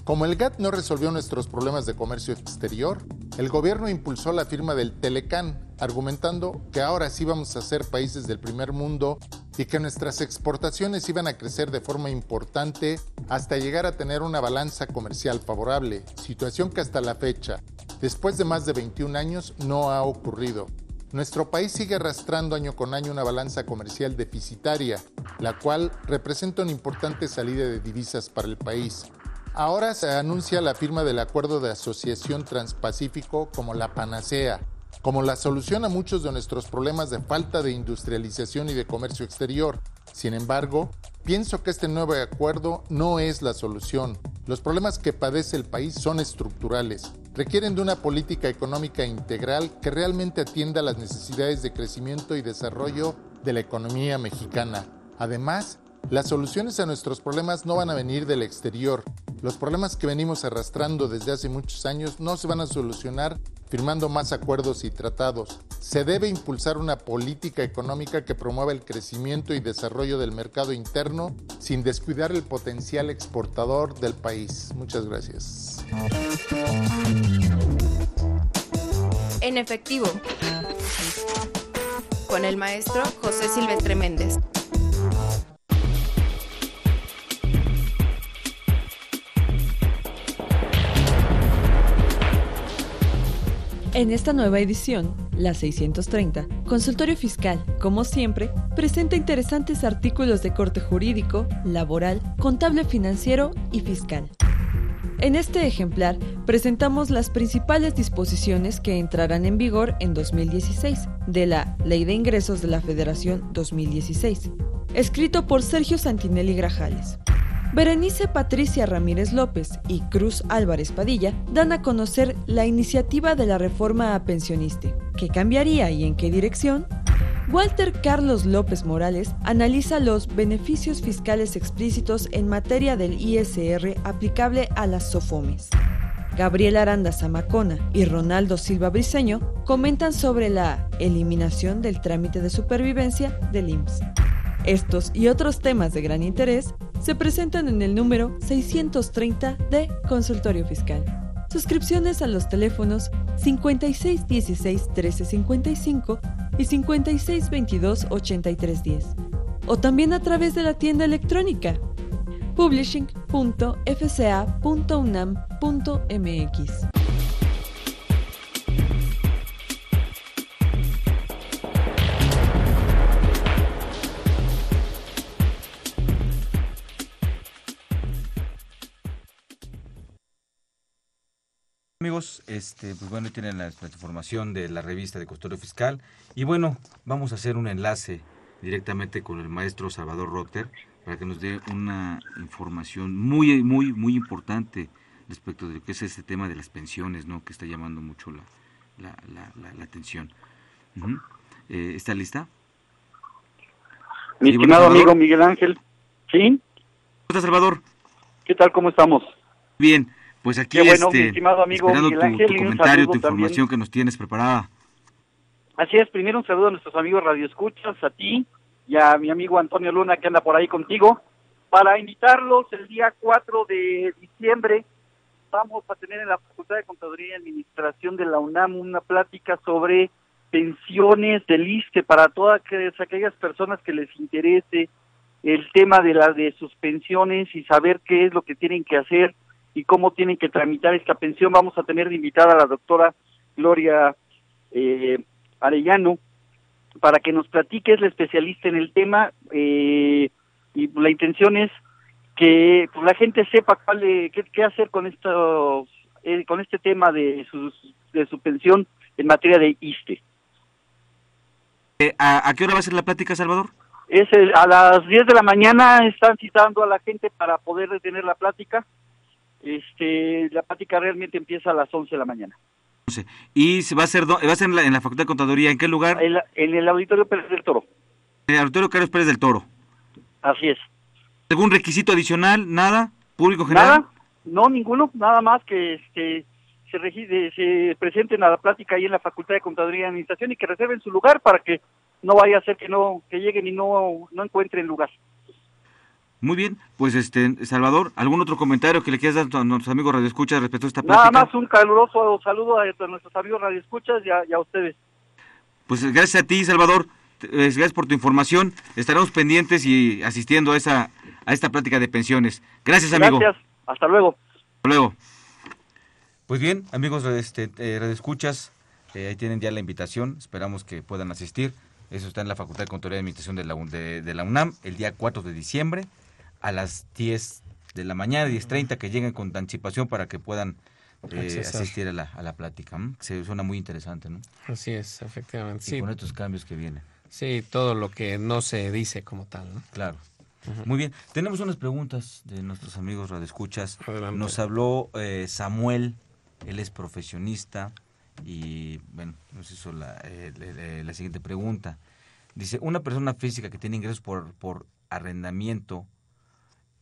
Como el GATT no resolvió nuestros problemas de comercio exterior, el gobierno impulsó la firma del Telecan, argumentando que ahora sí vamos a ser países del primer mundo y que nuestras exportaciones iban a crecer de forma importante hasta llegar a tener una balanza comercial favorable, situación que hasta la fecha, después de más de 21 años, no ha ocurrido. Nuestro país sigue arrastrando año con año una balanza comercial deficitaria, la cual representa una importante salida de divisas para el país. Ahora se anuncia la firma del Acuerdo de Asociación Transpacífico como la panacea, como la solución a muchos de nuestros problemas de falta de industrialización y de comercio exterior. Sin embargo, pienso que este nuevo acuerdo no es la solución. Los problemas que padece el país son estructurales requieren de una política económica integral que realmente atienda las necesidades de crecimiento y desarrollo de la economía mexicana. Además, las soluciones a nuestros problemas no van a venir del exterior. Los problemas que venimos arrastrando desde hace muchos años no se van a solucionar firmando más acuerdos y tratados. Se debe impulsar una política económica que promueva el crecimiento y desarrollo del mercado interno sin descuidar el potencial exportador del país. Muchas gracias. En efectivo, con el maestro José Silvestre Méndez. En esta nueva edición, la 630, Consultorio Fiscal, como siempre, presenta interesantes artículos de corte jurídico, laboral, contable financiero y fiscal. En este ejemplar presentamos las principales disposiciones que entrarán en vigor en 2016 de la Ley de Ingresos de la Federación 2016, escrito por Sergio Santinelli Grajales. Berenice Patricia Ramírez López y Cruz Álvarez Padilla dan a conocer la iniciativa de la reforma a pensioniste. ¿Qué cambiaría y en qué dirección? Walter Carlos López Morales analiza los beneficios fiscales explícitos en materia del ISR aplicable a las SOFOMES. Gabriel Aranda Zamacona y Ronaldo Silva Briceño comentan sobre la eliminación del trámite de supervivencia del IMSS. Estos y otros temas de gran interés se presentan en el número 630 de Consultorio Fiscal. Suscripciones a los teléfonos 5616 1355 y 5622 8310 o también a través de la tienda electrónica publishing.fca.unam.mx. Amigos, este, pues bueno, tienen la, la, información de la revista de Custodio Fiscal. Y bueno, vamos a hacer un enlace directamente con el maestro Salvador Rotter para que nos dé una información muy, muy, muy importante respecto de lo que es este tema de las pensiones, ¿no? Que está llamando mucho la, la, la, la atención. Uh -huh. eh, ¿Está lista? Mi estimado bueno, amigo Miguel Ángel. ¿Sí? ¿Cómo estás, Salvador? ¿Qué tal? ¿Cómo estamos? Bien. Pues aquí bueno, este, estimado amigo esperando Miguel tu, Ángel, tu comentario, tu información también. que nos tienes preparada. Así es, primero un saludo a nuestros amigos radioescuchas, a ti y a mi amigo Antonio Luna que anda por ahí contigo, para invitarlos el día 4 de diciembre. Vamos a tener en la Facultad de Contaduría y Administración de la UNAM una plática sobre pensiones del ISTE para todas aquellas personas que les interese el tema de la de sus pensiones y saber qué es lo que tienen que hacer y cómo tienen que tramitar esta pensión. Vamos a tener de invitada a la doctora Gloria eh, Arellano para que nos platique, es la especialista en el tema eh, y la intención es que pues, la gente sepa cuál, qué, hacer con estos, eh, con este tema de, sus, de su pensión en materia de ISTE. Eh, ¿a, qué hora va a ser la plática, Salvador? Es a las 10 de la mañana están citando a la gente para poder detener la plática. Este, la plática realmente empieza a las 11 de la mañana. ¿Y se va a hacer, va a ser en la, Facultad de Contaduría? ¿En qué lugar? En, el Auditorio Pérez del Toro. En el Auditorio Carlos Pérez del Toro. Así es. ¿Algún requisito adicional? ¿Nada? ¿Público general? Nada, no, ninguno. Nada más que este, se, se presenten a la plática ahí en la Facultad de Contaduría y Administración y que reserven su lugar para que no vaya a ser que no que lleguen y no, no encuentren lugar. Muy bien, pues este Salvador, ¿algún otro comentario que le quieras dar a nuestros amigos radioescuchas respecto a esta plática? Nada más un caluroso saludo a, nuestros amigos radioescuchas y a, y a ustedes. Pues gracias a ti, Salvador. Eh, gracias por tu información. Estaremos pendientes y asistiendo a esa a esta plática de pensiones. Gracias, amigo. Gracias. Hasta luego. Hasta luego. Pues bien, amigos este, eh, radioescuchas, eh, ahí tienen ya la invitación. Esperamos que puedan asistir. Eso está en la Facultad de Contaduría y Administración de la, de la UNAM el día 4 de diciembre a las 10 de la mañana, 10.30, que lleguen con anticipación para que puedan eh, asistir a la, a la plática. Se suena muy interesante, ¿no? Así es, efectivamente. Y con estos cambios que vienen. Sí, todo lo que no se dice como tal, ¿no? Claro. Muy bien. Tenemos unas preguntas de nuestros amigos radioescuchas. Nos habló eh, Samuel, él es profesionista y, bueno, nos hizo la, eh, la siguiente pregunta. Dice, una persona física que tiene ingresos por, por arrendamiento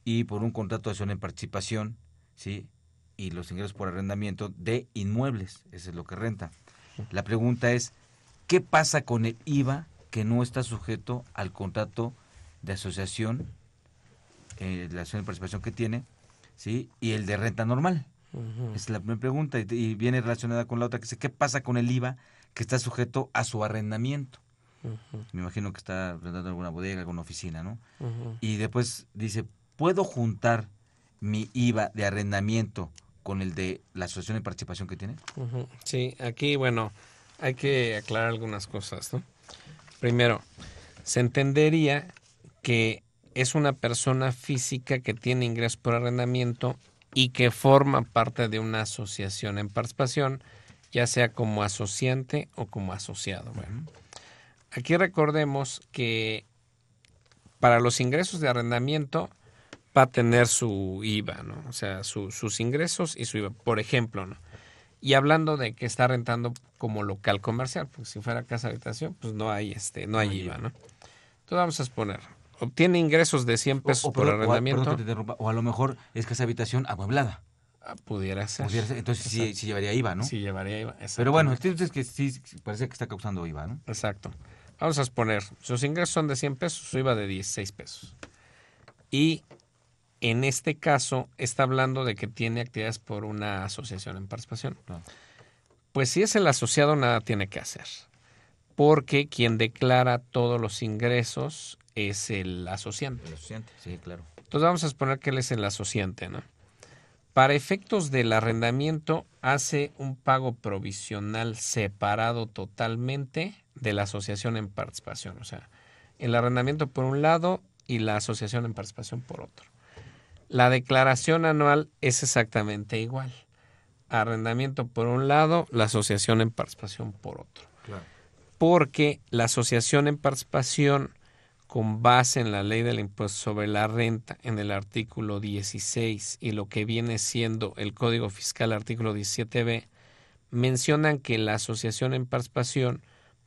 y por un contrato de acción en participación, ¿sí? Y los ingresos por arrendamiento de inmuebles, eso es lo que renta. La pregunta es, ¿qué pasa con el IVA que no está sujeto al contrato de asociación, eh, la acción de participación que tiene, ¿sí? Y el de renta normal. Es la primera pregunta y, viene relacionada con la otra que dice, ¿qué pasa con el IVA que está sujeto a su arrendamiento? Me imagino que está arrendando alguna bodega, alguna oficina, ¿no? Y después dice, ¿puedo juntar mi IVA de arrendamiento con el de la asociación de participación que tiene? Sí, aquí, bueno, hay que aclarar algunas cosas, ¿no? Primero, se entendería que es una persona física que tiene ingresos por arrendamiento y que forma parte de una asociación en participación, ya sea como asociante o como asociado. Bueno, aquí recordemos que para los ingresos de arrendamiento, va a tener su IVA, ¿no? O sea, sus ingresos y su IVA, por ejemplo, ¿no? Y hablando de que está rentando como local comercial, porque si fuera casa habitación, pues no hay este, no hay IVA, ¿no? Entonces vamos a exponer. Obtiene ingresos de 100 pesos por arrendamiento. O, a lo mejor es casa habitación amueblada. Ah, pudiera ser. Entonces sí, sí, llevaría IVA, ¿no? Sí llevaría IVA. Pero bueno, entonces que sí parece que está causando IVA, ¿no? Exacto. Vamos a exponer. Sus ingresos son de 100 pesos, su IVA de 16 pesos. Y en este caso está hablando de que tiene actividades por una asociación en participación. Pues si es el asociado, nada tiene que hacer, porque quien declara todos los ingresos es el asociante. El asociante, sí, claro. Entonces vamos a exponer que él es el asociante, ¿no? Para efectos del arrendamiento, hace un pago provisional separado totalmente de la asociación en participación. O sea, el arrendamiento por un lado y la asociación en participación por otro. La declaración anual es exactamente igual. Arrendamiento por un lado, la asociación en participación por otro. Porque la asociación en participación, con base en la ley del impuesto sobre la renta, en el artículo 16 y lo que viene siendo el Código Fiscal, artículo 17b, mencionan que la asociación en participación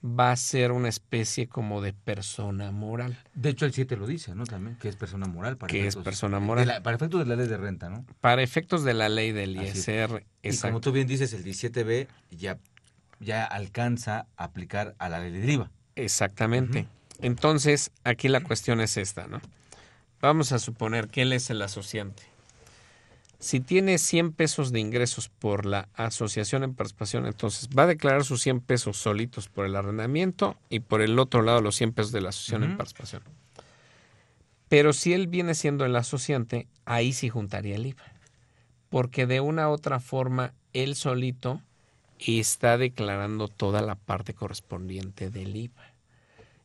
va a ser una especie como de persona moral. De hecho, el 7 lo dice, ¿no? También, que es persona moral. Para que es persona moral. para efectos de la ley de renta, ¿no? Para efectos de la ley del ISR. Y como tú bien dices, el 17B ya, ya alcanza a aplicar a la ley de IVA. Exactamente. Entonces, aquí la cuestión es esta, ¿no? Vamos a suponer que él es el asociante. Si tiene 100 pesos de ingresos por la asociación en participación, entonces va a declarar sus 100 pesos solitos por el arrendamiento y por el otro lado los 100 pesos de la asociación en participación. Pero si él viene siendo el asociante, ahí sí juntaría el IVA. Porque de una u otra forma, él solito está declarando toda la parte correspondiente del IVA.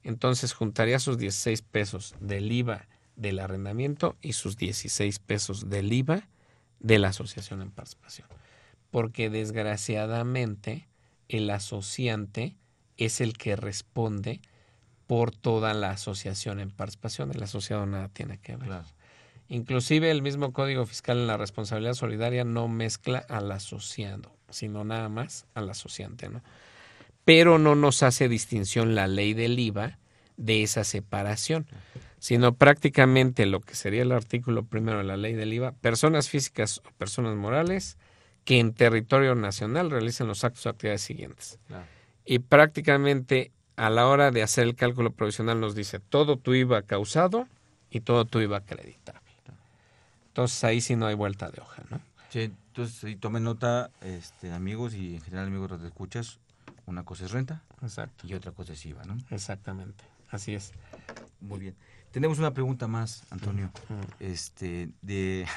Entonces juntaría sus 16 pesos del IVA del arrendamiento y sus 16 pesos del IVA de la asociación en participación. Porque desgraciadamente el asociante es el que responde por toda la asociación en participación. El asociado nada tiene que ver. Inclusive el mismo Código Fiscal en la responsabilidad solidaria no mezcla al asociado, sino nada más al asociante, ¿no? Pero no nos hace distinción la ley del IVA de esa separación, sino prácticamente lo que sería el artículo primero de la ley del IVA, personas físicas o personas morales que en territorio nacional realicen los actos o actividades siguientes. Y prácticamente a la hora de hacer el cálculo provisional nos dice todo tu IVA causado y todo tu IVA acreditable. Entonces ahí sí no hay vuelta de hoja, ¿no? Sí, entonces y tomen nota, este, amigos y en general amigos de escuchas, una cosa es renta Exacto. y otra cosa es IVA, ¿no? Exactamente, así es. Muy bien. Tenemos una pregunta más, Antonio. Este, de,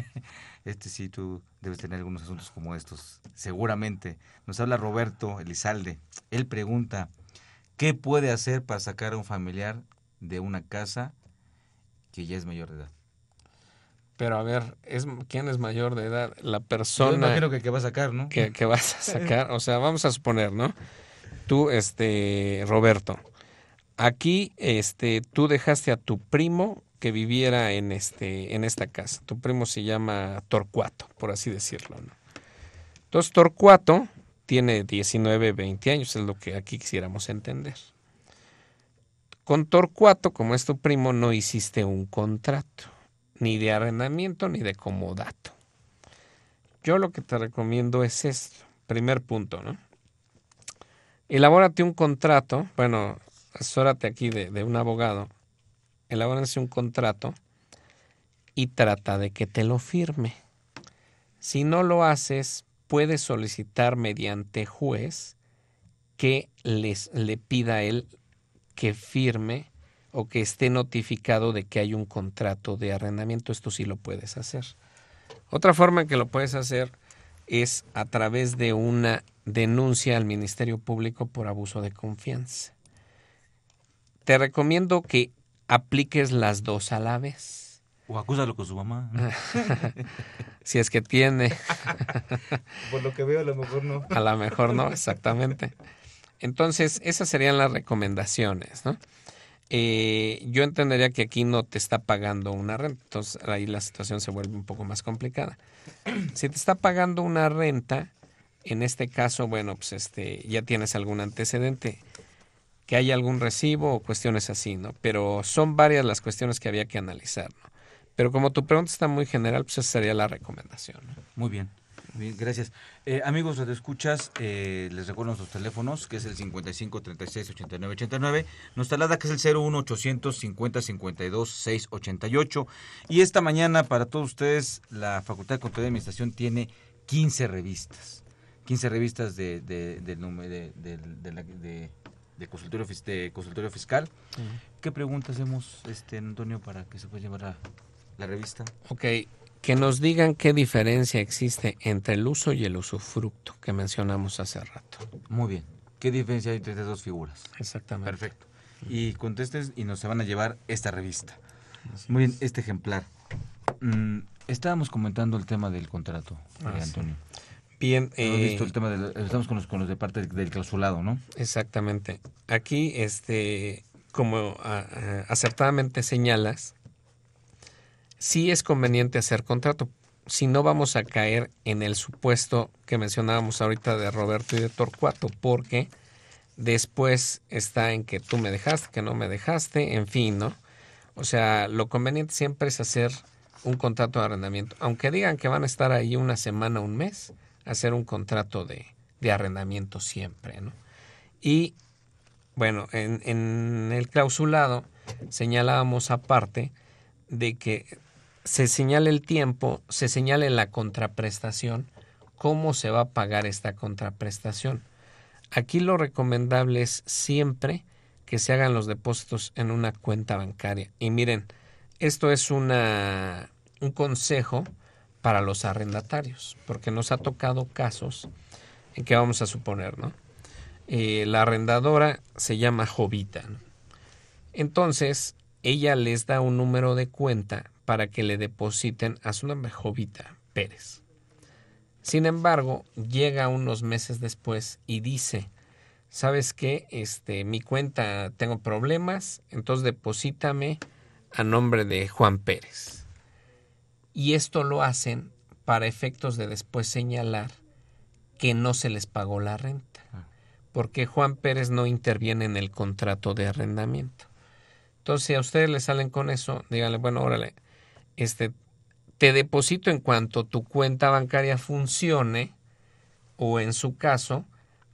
*laughs* este sí, tú debes tener algunos asuntos como estos, seguramente. Nos habla Roberto Elizalde. Él pregunta, ¿qué puede hacer para sacar a un familiar de una casa que ya es mayor de edad? Pero a ver, es, ¿quién es mayor de edad? La Yo persona imagino que, que va a sacar, ¿no? que, que vas a sacar. O sea, vamos a suponer, ¿no? Tú, este, Roberto, aquí, este, tú dejaste a tu primo que viviera en este, en esta casa. Tu primo se llama Torcuato, por así decirlo, ¿no? Entonces, Torcuato tiene 19, 20 años, es lo que aquí quisiéramos entender. Con Torcuato, como es tu primo, no hiciste un contrato, ni de arrendamiento ni de comodato. Yo lo que te recomiendo es esto. Primer punto, ¿no? Elabórate un contrato, bueno, asesórate aquí de, un abogado, elabórense un contrato y trata de que te lo firme. Si no lo haces, puedes solicitar mediante juez que les, le pida a él que firme o que esté notificado de que hay un contrato de arrendamiento. Esto sí lo puedes hacer. Otra forma en que lo puedes hacer es a través de una denuncia al Ministerio Público por abuso de confianza. Te recomiendo que apliques las dos a la vez. O acúsalo con su mamá. *laughs* si es que tiene. *laughs* Por lo que veo, a lo mejor no. A lo mejor no, exactamente. Entonces, esas serían las recomendaciones, ¿no? Eh, yo entendería que aquí no te está pagando una renta, entonces ahí la situación se vuelve un poco más complicada. *clears throat* Si te está pagando una renta, en este caso, bueno, pues este, ya tienes algún antecedente, que haya algún recibo o cuestiones así, ¿no? Pero son varias las cuestiones que había que analizar, ¿no? Pero como tu pregunta está muy general, pues esa sería la recomendación. ¿no? Muy bien. Bien, gracias. Eh, amigos de escuchas, eh, les recuerdo nuestros teléfonos, que es el 55 36 89 89, nuestra alada que es el 01 800 50 52 688. Y esta mañana, para todos ustedes, la Facultad de Contaduría y Administración tiene 15 revistas. 15 revistas de, de, de, de, de de- consultorio, de consultorio fiscal. ¿Qué preguntas hacemos, este, Antonio, para que se pueda llevar a la revista? Ok, que nos digan qué diferencia existe entre el uso y el usufructo que mencionamos hace rato. Muy bien. ¿Qué diferencia hay entre estas dos figuras? Exactamente. Perfecto. Y contestes y nos se van a llevar esta revista. Muy bien, este ejemplar. Mm, estábamos comentando el tema del contrato, eh, Ah, sí. Bien, eh, visto el tema estamos con los, con los de parte del, del clausulado, ¿no? Exactamente. Aquí, este, como ah, ah, acertadamente señalas, sí es conveniente hacer contrato. Si no vamos a caer en el supuesto que mencionábamos ahorita de Roberto y de Torcuato, porque después está en que tú me dejaste, que no me dejaste, en fin, ¿no? O sea, lo conveniente siempre es hacer un contrato de arrendamiento. Aunque digan que van a estar ahí una semana, un mes, hacer un contrato de, de arrendamiento siempre, ¿no? Y bueno, en, el clausulado señalábamos aparte de que se señale el tiempo, se señale la contraprestación, cómo se va a pagar esta contraprestación. Aquí lo recomendable es siempre que se hagan los depósitos en una cuenta bancaria. Y miren, esto es una, un consejo para los arrendatarios, porque nos ha tocado casos en que vamos a suponer, ¿no? Eh, la arrendadora se llama Jovita. Entonces, ella les da un número de cuenta para que le depositen a su nombre, Jovita Pérez. Sin embargo, llega unos meses después y dice, ¿sabes qué? Este, mi cuenta tengo problemas, entonces deposítame a nombre de Juan Pérez. Y esto lo hacen para efectos de después señalar que no se les pagó la renta, ah. porque Juan Pérez no interviene en el contrato de arrendamiento. Entonces, si a ustedes les salen con eso, díganle, bueno, órale, este, te deposito en cuanto tu cuenta bancaria funcione o en su caso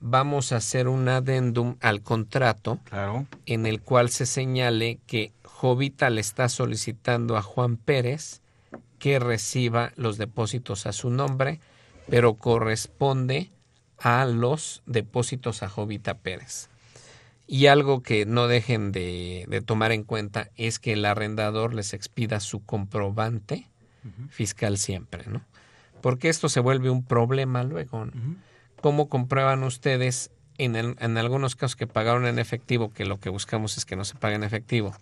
vamos a hacer un adendum al contrato claro. en el cual se señale que Jovita le está solicitando a Juan Pérez que reciba los depósitos a su nombre, pero corresponde a los depósitos a Jovita Pérez. Y algo que no dejen de, de tomar en cuenta es que el arrendador les expida su comprobante fiscal siempre, ¿no? Porque esto se vuelve un problema luego. ¿Cómo comprueban ustedes en, en, algunos casos que pagaron en efectivo, que lo que buscamos es que no se pague en efectivo,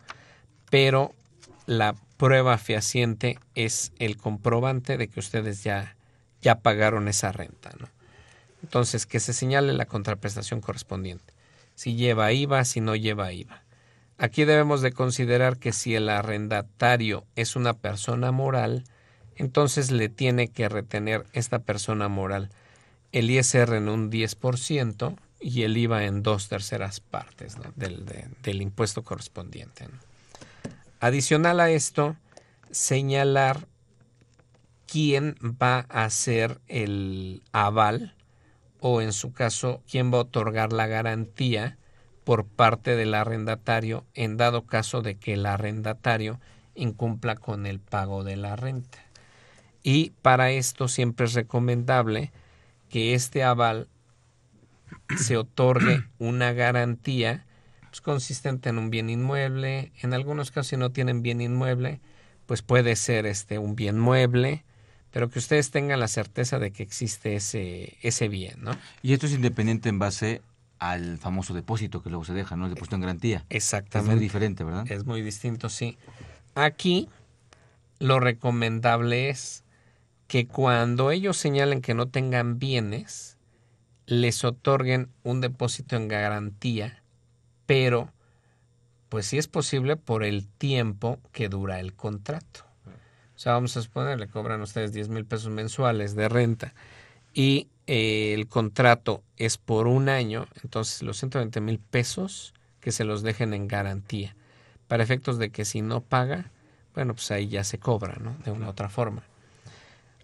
pero la prueba fehaciente es el comprobante de que ustedes ya, ya pagaron esa renta, ¿no? Entonces, que se señale la contraprestación correspondiente. Si lleva IVA, si no lleva IVA. Aquí debemos de considerar que si el arrendatario es una persona moral, entonces le tiene que retener esta persona moral el ISR en un 10% y el IVA en dos terceras partes del, impuesto correspondiente. Adicional a esto, señalar quién va a hacer el aval o en su caso quién va a otorgar la garantía por parte del arrendatario en dado caso de que el arrendatario incumpla con el pago de la renta. Y para esto siempre es recomendable que este aval se otorgue una garantía pues, consistente en un bien inmueble. En algunos casos, si no tienen bien inmueble, pues puede ser este un bien mueble, pero que ustedes tengan la certeza de que existe ese, ese bien, ¿no? Y esto es independiente en base al famoso depósito que luego se deja, ¿no? El depósito en garantía. Exactamente. Es muy diferente, ¿verdad? Es muy distinto, sí. Aquí lo recomendable es que cuando ellos señalen que no tengan bienes, les otorguen un depósito en garantía, pero pues si es posible por el tiempo que dura el contrato. O sea, vamos a suponer, le cobran ustedes 10 mil pesos mensuales de renta y eh, el contrato es por un año, entonces los 120 mil pesos que se los dejen en garantía, para efectos de que si no paga, bueno, pues ahí ya se cobra, ¿no? De una u otra forma.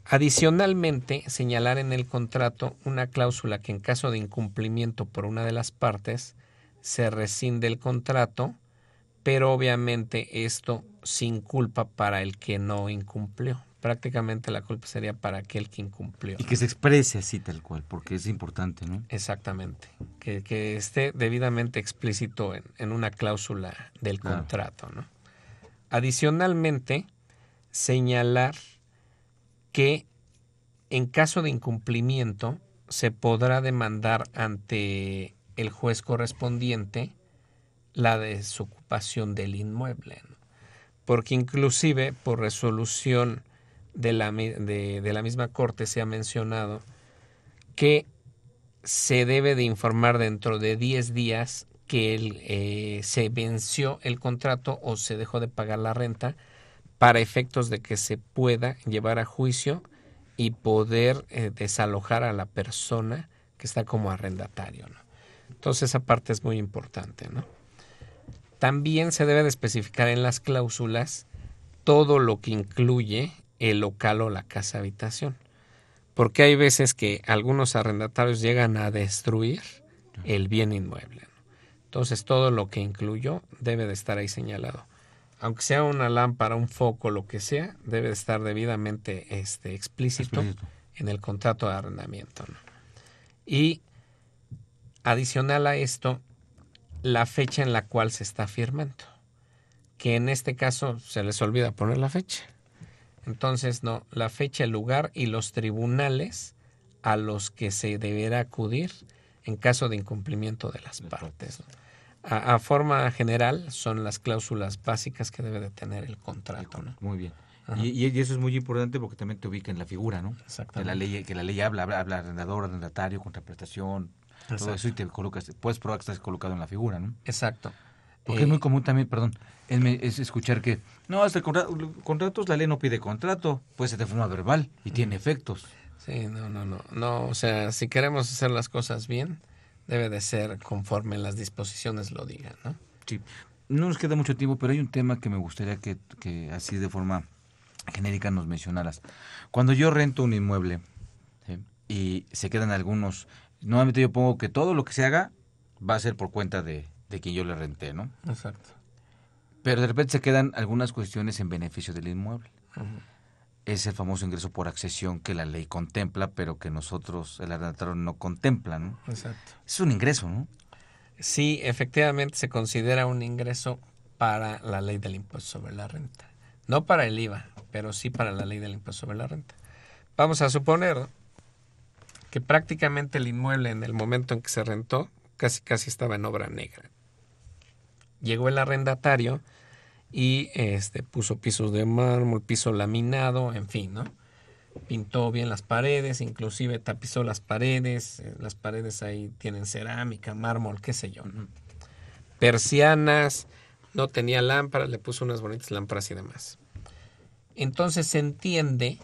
Adicionalmente, señalar en el contrato una cláusula que en caso de incumplimiento por una de las partes, se rescinde el contrato, pero obviamente esto sin culpa para el que no incumplió prácticamente la culpa sería para aquel que incumplió. Y que se exprese así tal cual, porque es importante, ¿no? Exactamente, que, esté debidamente explícito en, una cláusula del contrato, ¿no? Adicionalmente, señalar que en caso de incumplimiento se podrá demandar ante el juez correspondiente la desocupación del inmueble, porque inclusive por resolución de la, de, la misma Corte se ha mencionado que se debe de informar dentro de 10 días que eh, se venció el contrato o se dejó de pagar la renta para efectos de que se pueda llevar a juicio y poder eh, desalojar a la persona que está como arrendatario. Entonces esa parte es muy importante. ¿no? También se debe de especificar en las cláusulas todo lo que incluye el local o la casa habitación. Porque hay veces que algunos arrendatarios llegan a destruir el bien inmueble. Entonces todo lo que incluyó debe de estar ahí señalado. aunque sea una lámpara, un foco, lo que sea, debe estar debidamente este, explícito, en el contrato de arrendamiento. Y adicional a esto, la fecha en la cual se está firmando, que en este caso se les olvida poner la fecha. Entonces, no, la fecha, el lugar y los tribunales a los que se deberá acudir en caso de incumplimiento de las partes. A, forma general son las cláusulas básicas que debe de tener el contrato. ¿no? Muy bien. Y, eso es muy importante porque también te ubica en la figura, ¿no? Exactamente. Que la ley, que la ley habla, habla, habla arrendador, arrendatario, contraprestación, todo eso y te colocas, puedes probar que estás colocado en la figura, ¿no? Exacto. Porque es muy eh, común también, perdón, es escuchar que, no, hasta el contrato, contratos, la ley no pide contrato, puede ser de forma verbal y tiene efectos. Sí, no, no, no, no, o sea, si queremos hacer las cosas bien, debe de ser conforme las disposiciones lo digan, ¿no? Sí, no nos queda mucho tiempo, pero hay un tema que me gustaría que, así de forma genérica nos mencionaras. Cuando yo rento un inmueble y se quedan algunos, nuevamente yo pongo que todo lo que se haga va a ser por cuenta de, de quien yo le renté, ¿no? Exacto. Pero de repente se quedan algunas cuestiones en beneficio del inmueble. Es el famoso ingreso por accesión que la ley contempla, pero que nosotros, el arrendatario, no contempla, ¿no? Exacto. Es un ingreso, ¿no? Sí, efectivamente se considera un ingreso para la ley del impuesto sobre la renta. No para el IVA, pero sí para la ley del impuesto sobre la renta. Vamos a suponer que prácticamente el inmueble en el momento en que se rentó casi casi estaba en obra negra. Llegó el arrendatario y este puso pisos de mármol, piso laminado, en fin, ¿no? Pintó bien las paredes, inclusive tapizó las paredes, eh, las paredes ahí tienen cerámica, mármol, qué sé yo. Persianas, no tenía lámparas, le puso unas bonitas lámparas y demás. Entonces se entiende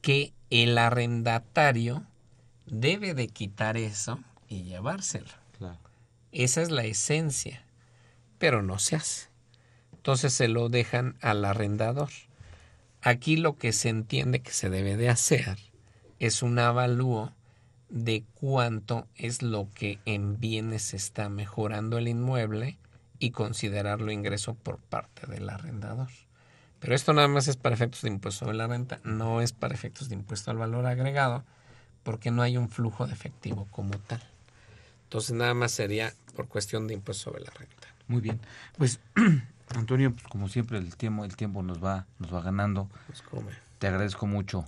que el arrendatario debe de quitar eso y llevárselo. Esa es la esencia, pero no se hace. Entonces se lo dejan al arrendador. Aquí lo que se entiende que se debe de hacer es un avalúo de cuánto es lo que en bienes está mejorando el inmueble y considerarlo ingreso por parte del arrendador. Pero esto nada más es para efectos de impuesto de la renta, no es para efectos de impuesto al valor agregado, porque no hay un flujo de efectivo como tal. Entonces nada más sería por cuestión de impuesto sobre la renta. Muy bien. Pues *clears throat* Antonio, pues, como siempre el tiempo el tiempo nos va nos va ganando. Pues, Te agradezco mucho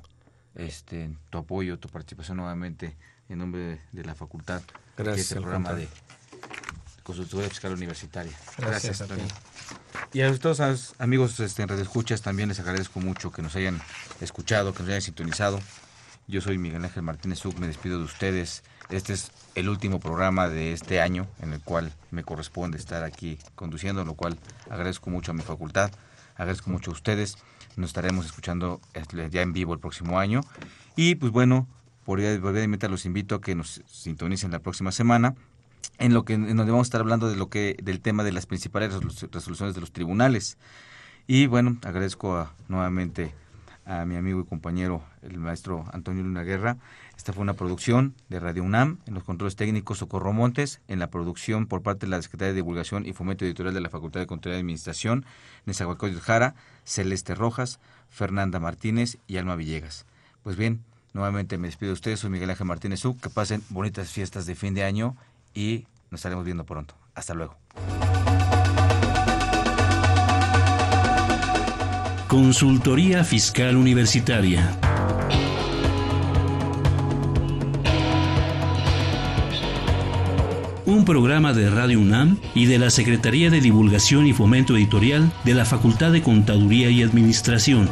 este tu apoyo, tu participación nuevamente en nombre de, la facultad. Gracias. Este programa de consultoría fiscal universitaria. Gracias, Antonio. Y a todos amigos este, en Radio Escuchas también les agradezco mucho que nos hayan escuchado, que nos hayan sintonizado. Yo soy Miguel Ángel Martínez Zuc, me despido de ustedes. Este es el último programa de este año en el cual me corresponde estar aquí conduciendo, lo cual agradezco mucho a mi facultad, agradezco mucho a ustedes. Nos estaremos escuchando este, ya en vivo el próximo año. Y pues bueno, por obviamente los invito a que nos sintonicen la próxima semana en lo que en donde vamos a estar hablando de lo que del tema de las principales resoluciones de los tribunales. Y bueno, agradezco nuevamente a mi amigo y compañero, el maestro Antonio Luna Guerra. Esta fue una producción de Radio UNAM, en los controles técnicos Socorro Montes, en la producción por parte de la Secretaría de Divulgación y Fomento Editorial de la Facultad de Control y Administración, Nezahualcóyotl Jara, Celeste Rojas, Fernanda Martínez y Alma Villegas. Pues bien, nuevamente me despido de ustedes, soy Miguel Ángel Martínez que pasen bonitas fiestas de fin de año y nos estaremos viendo pronto. Hasta luego. Consultoría Fiscal Universitaria. Un programa de Radio UNAM y de la Secretaría de Divulgación y Fomento Editorial de la Facultad de Contaduría y Administración.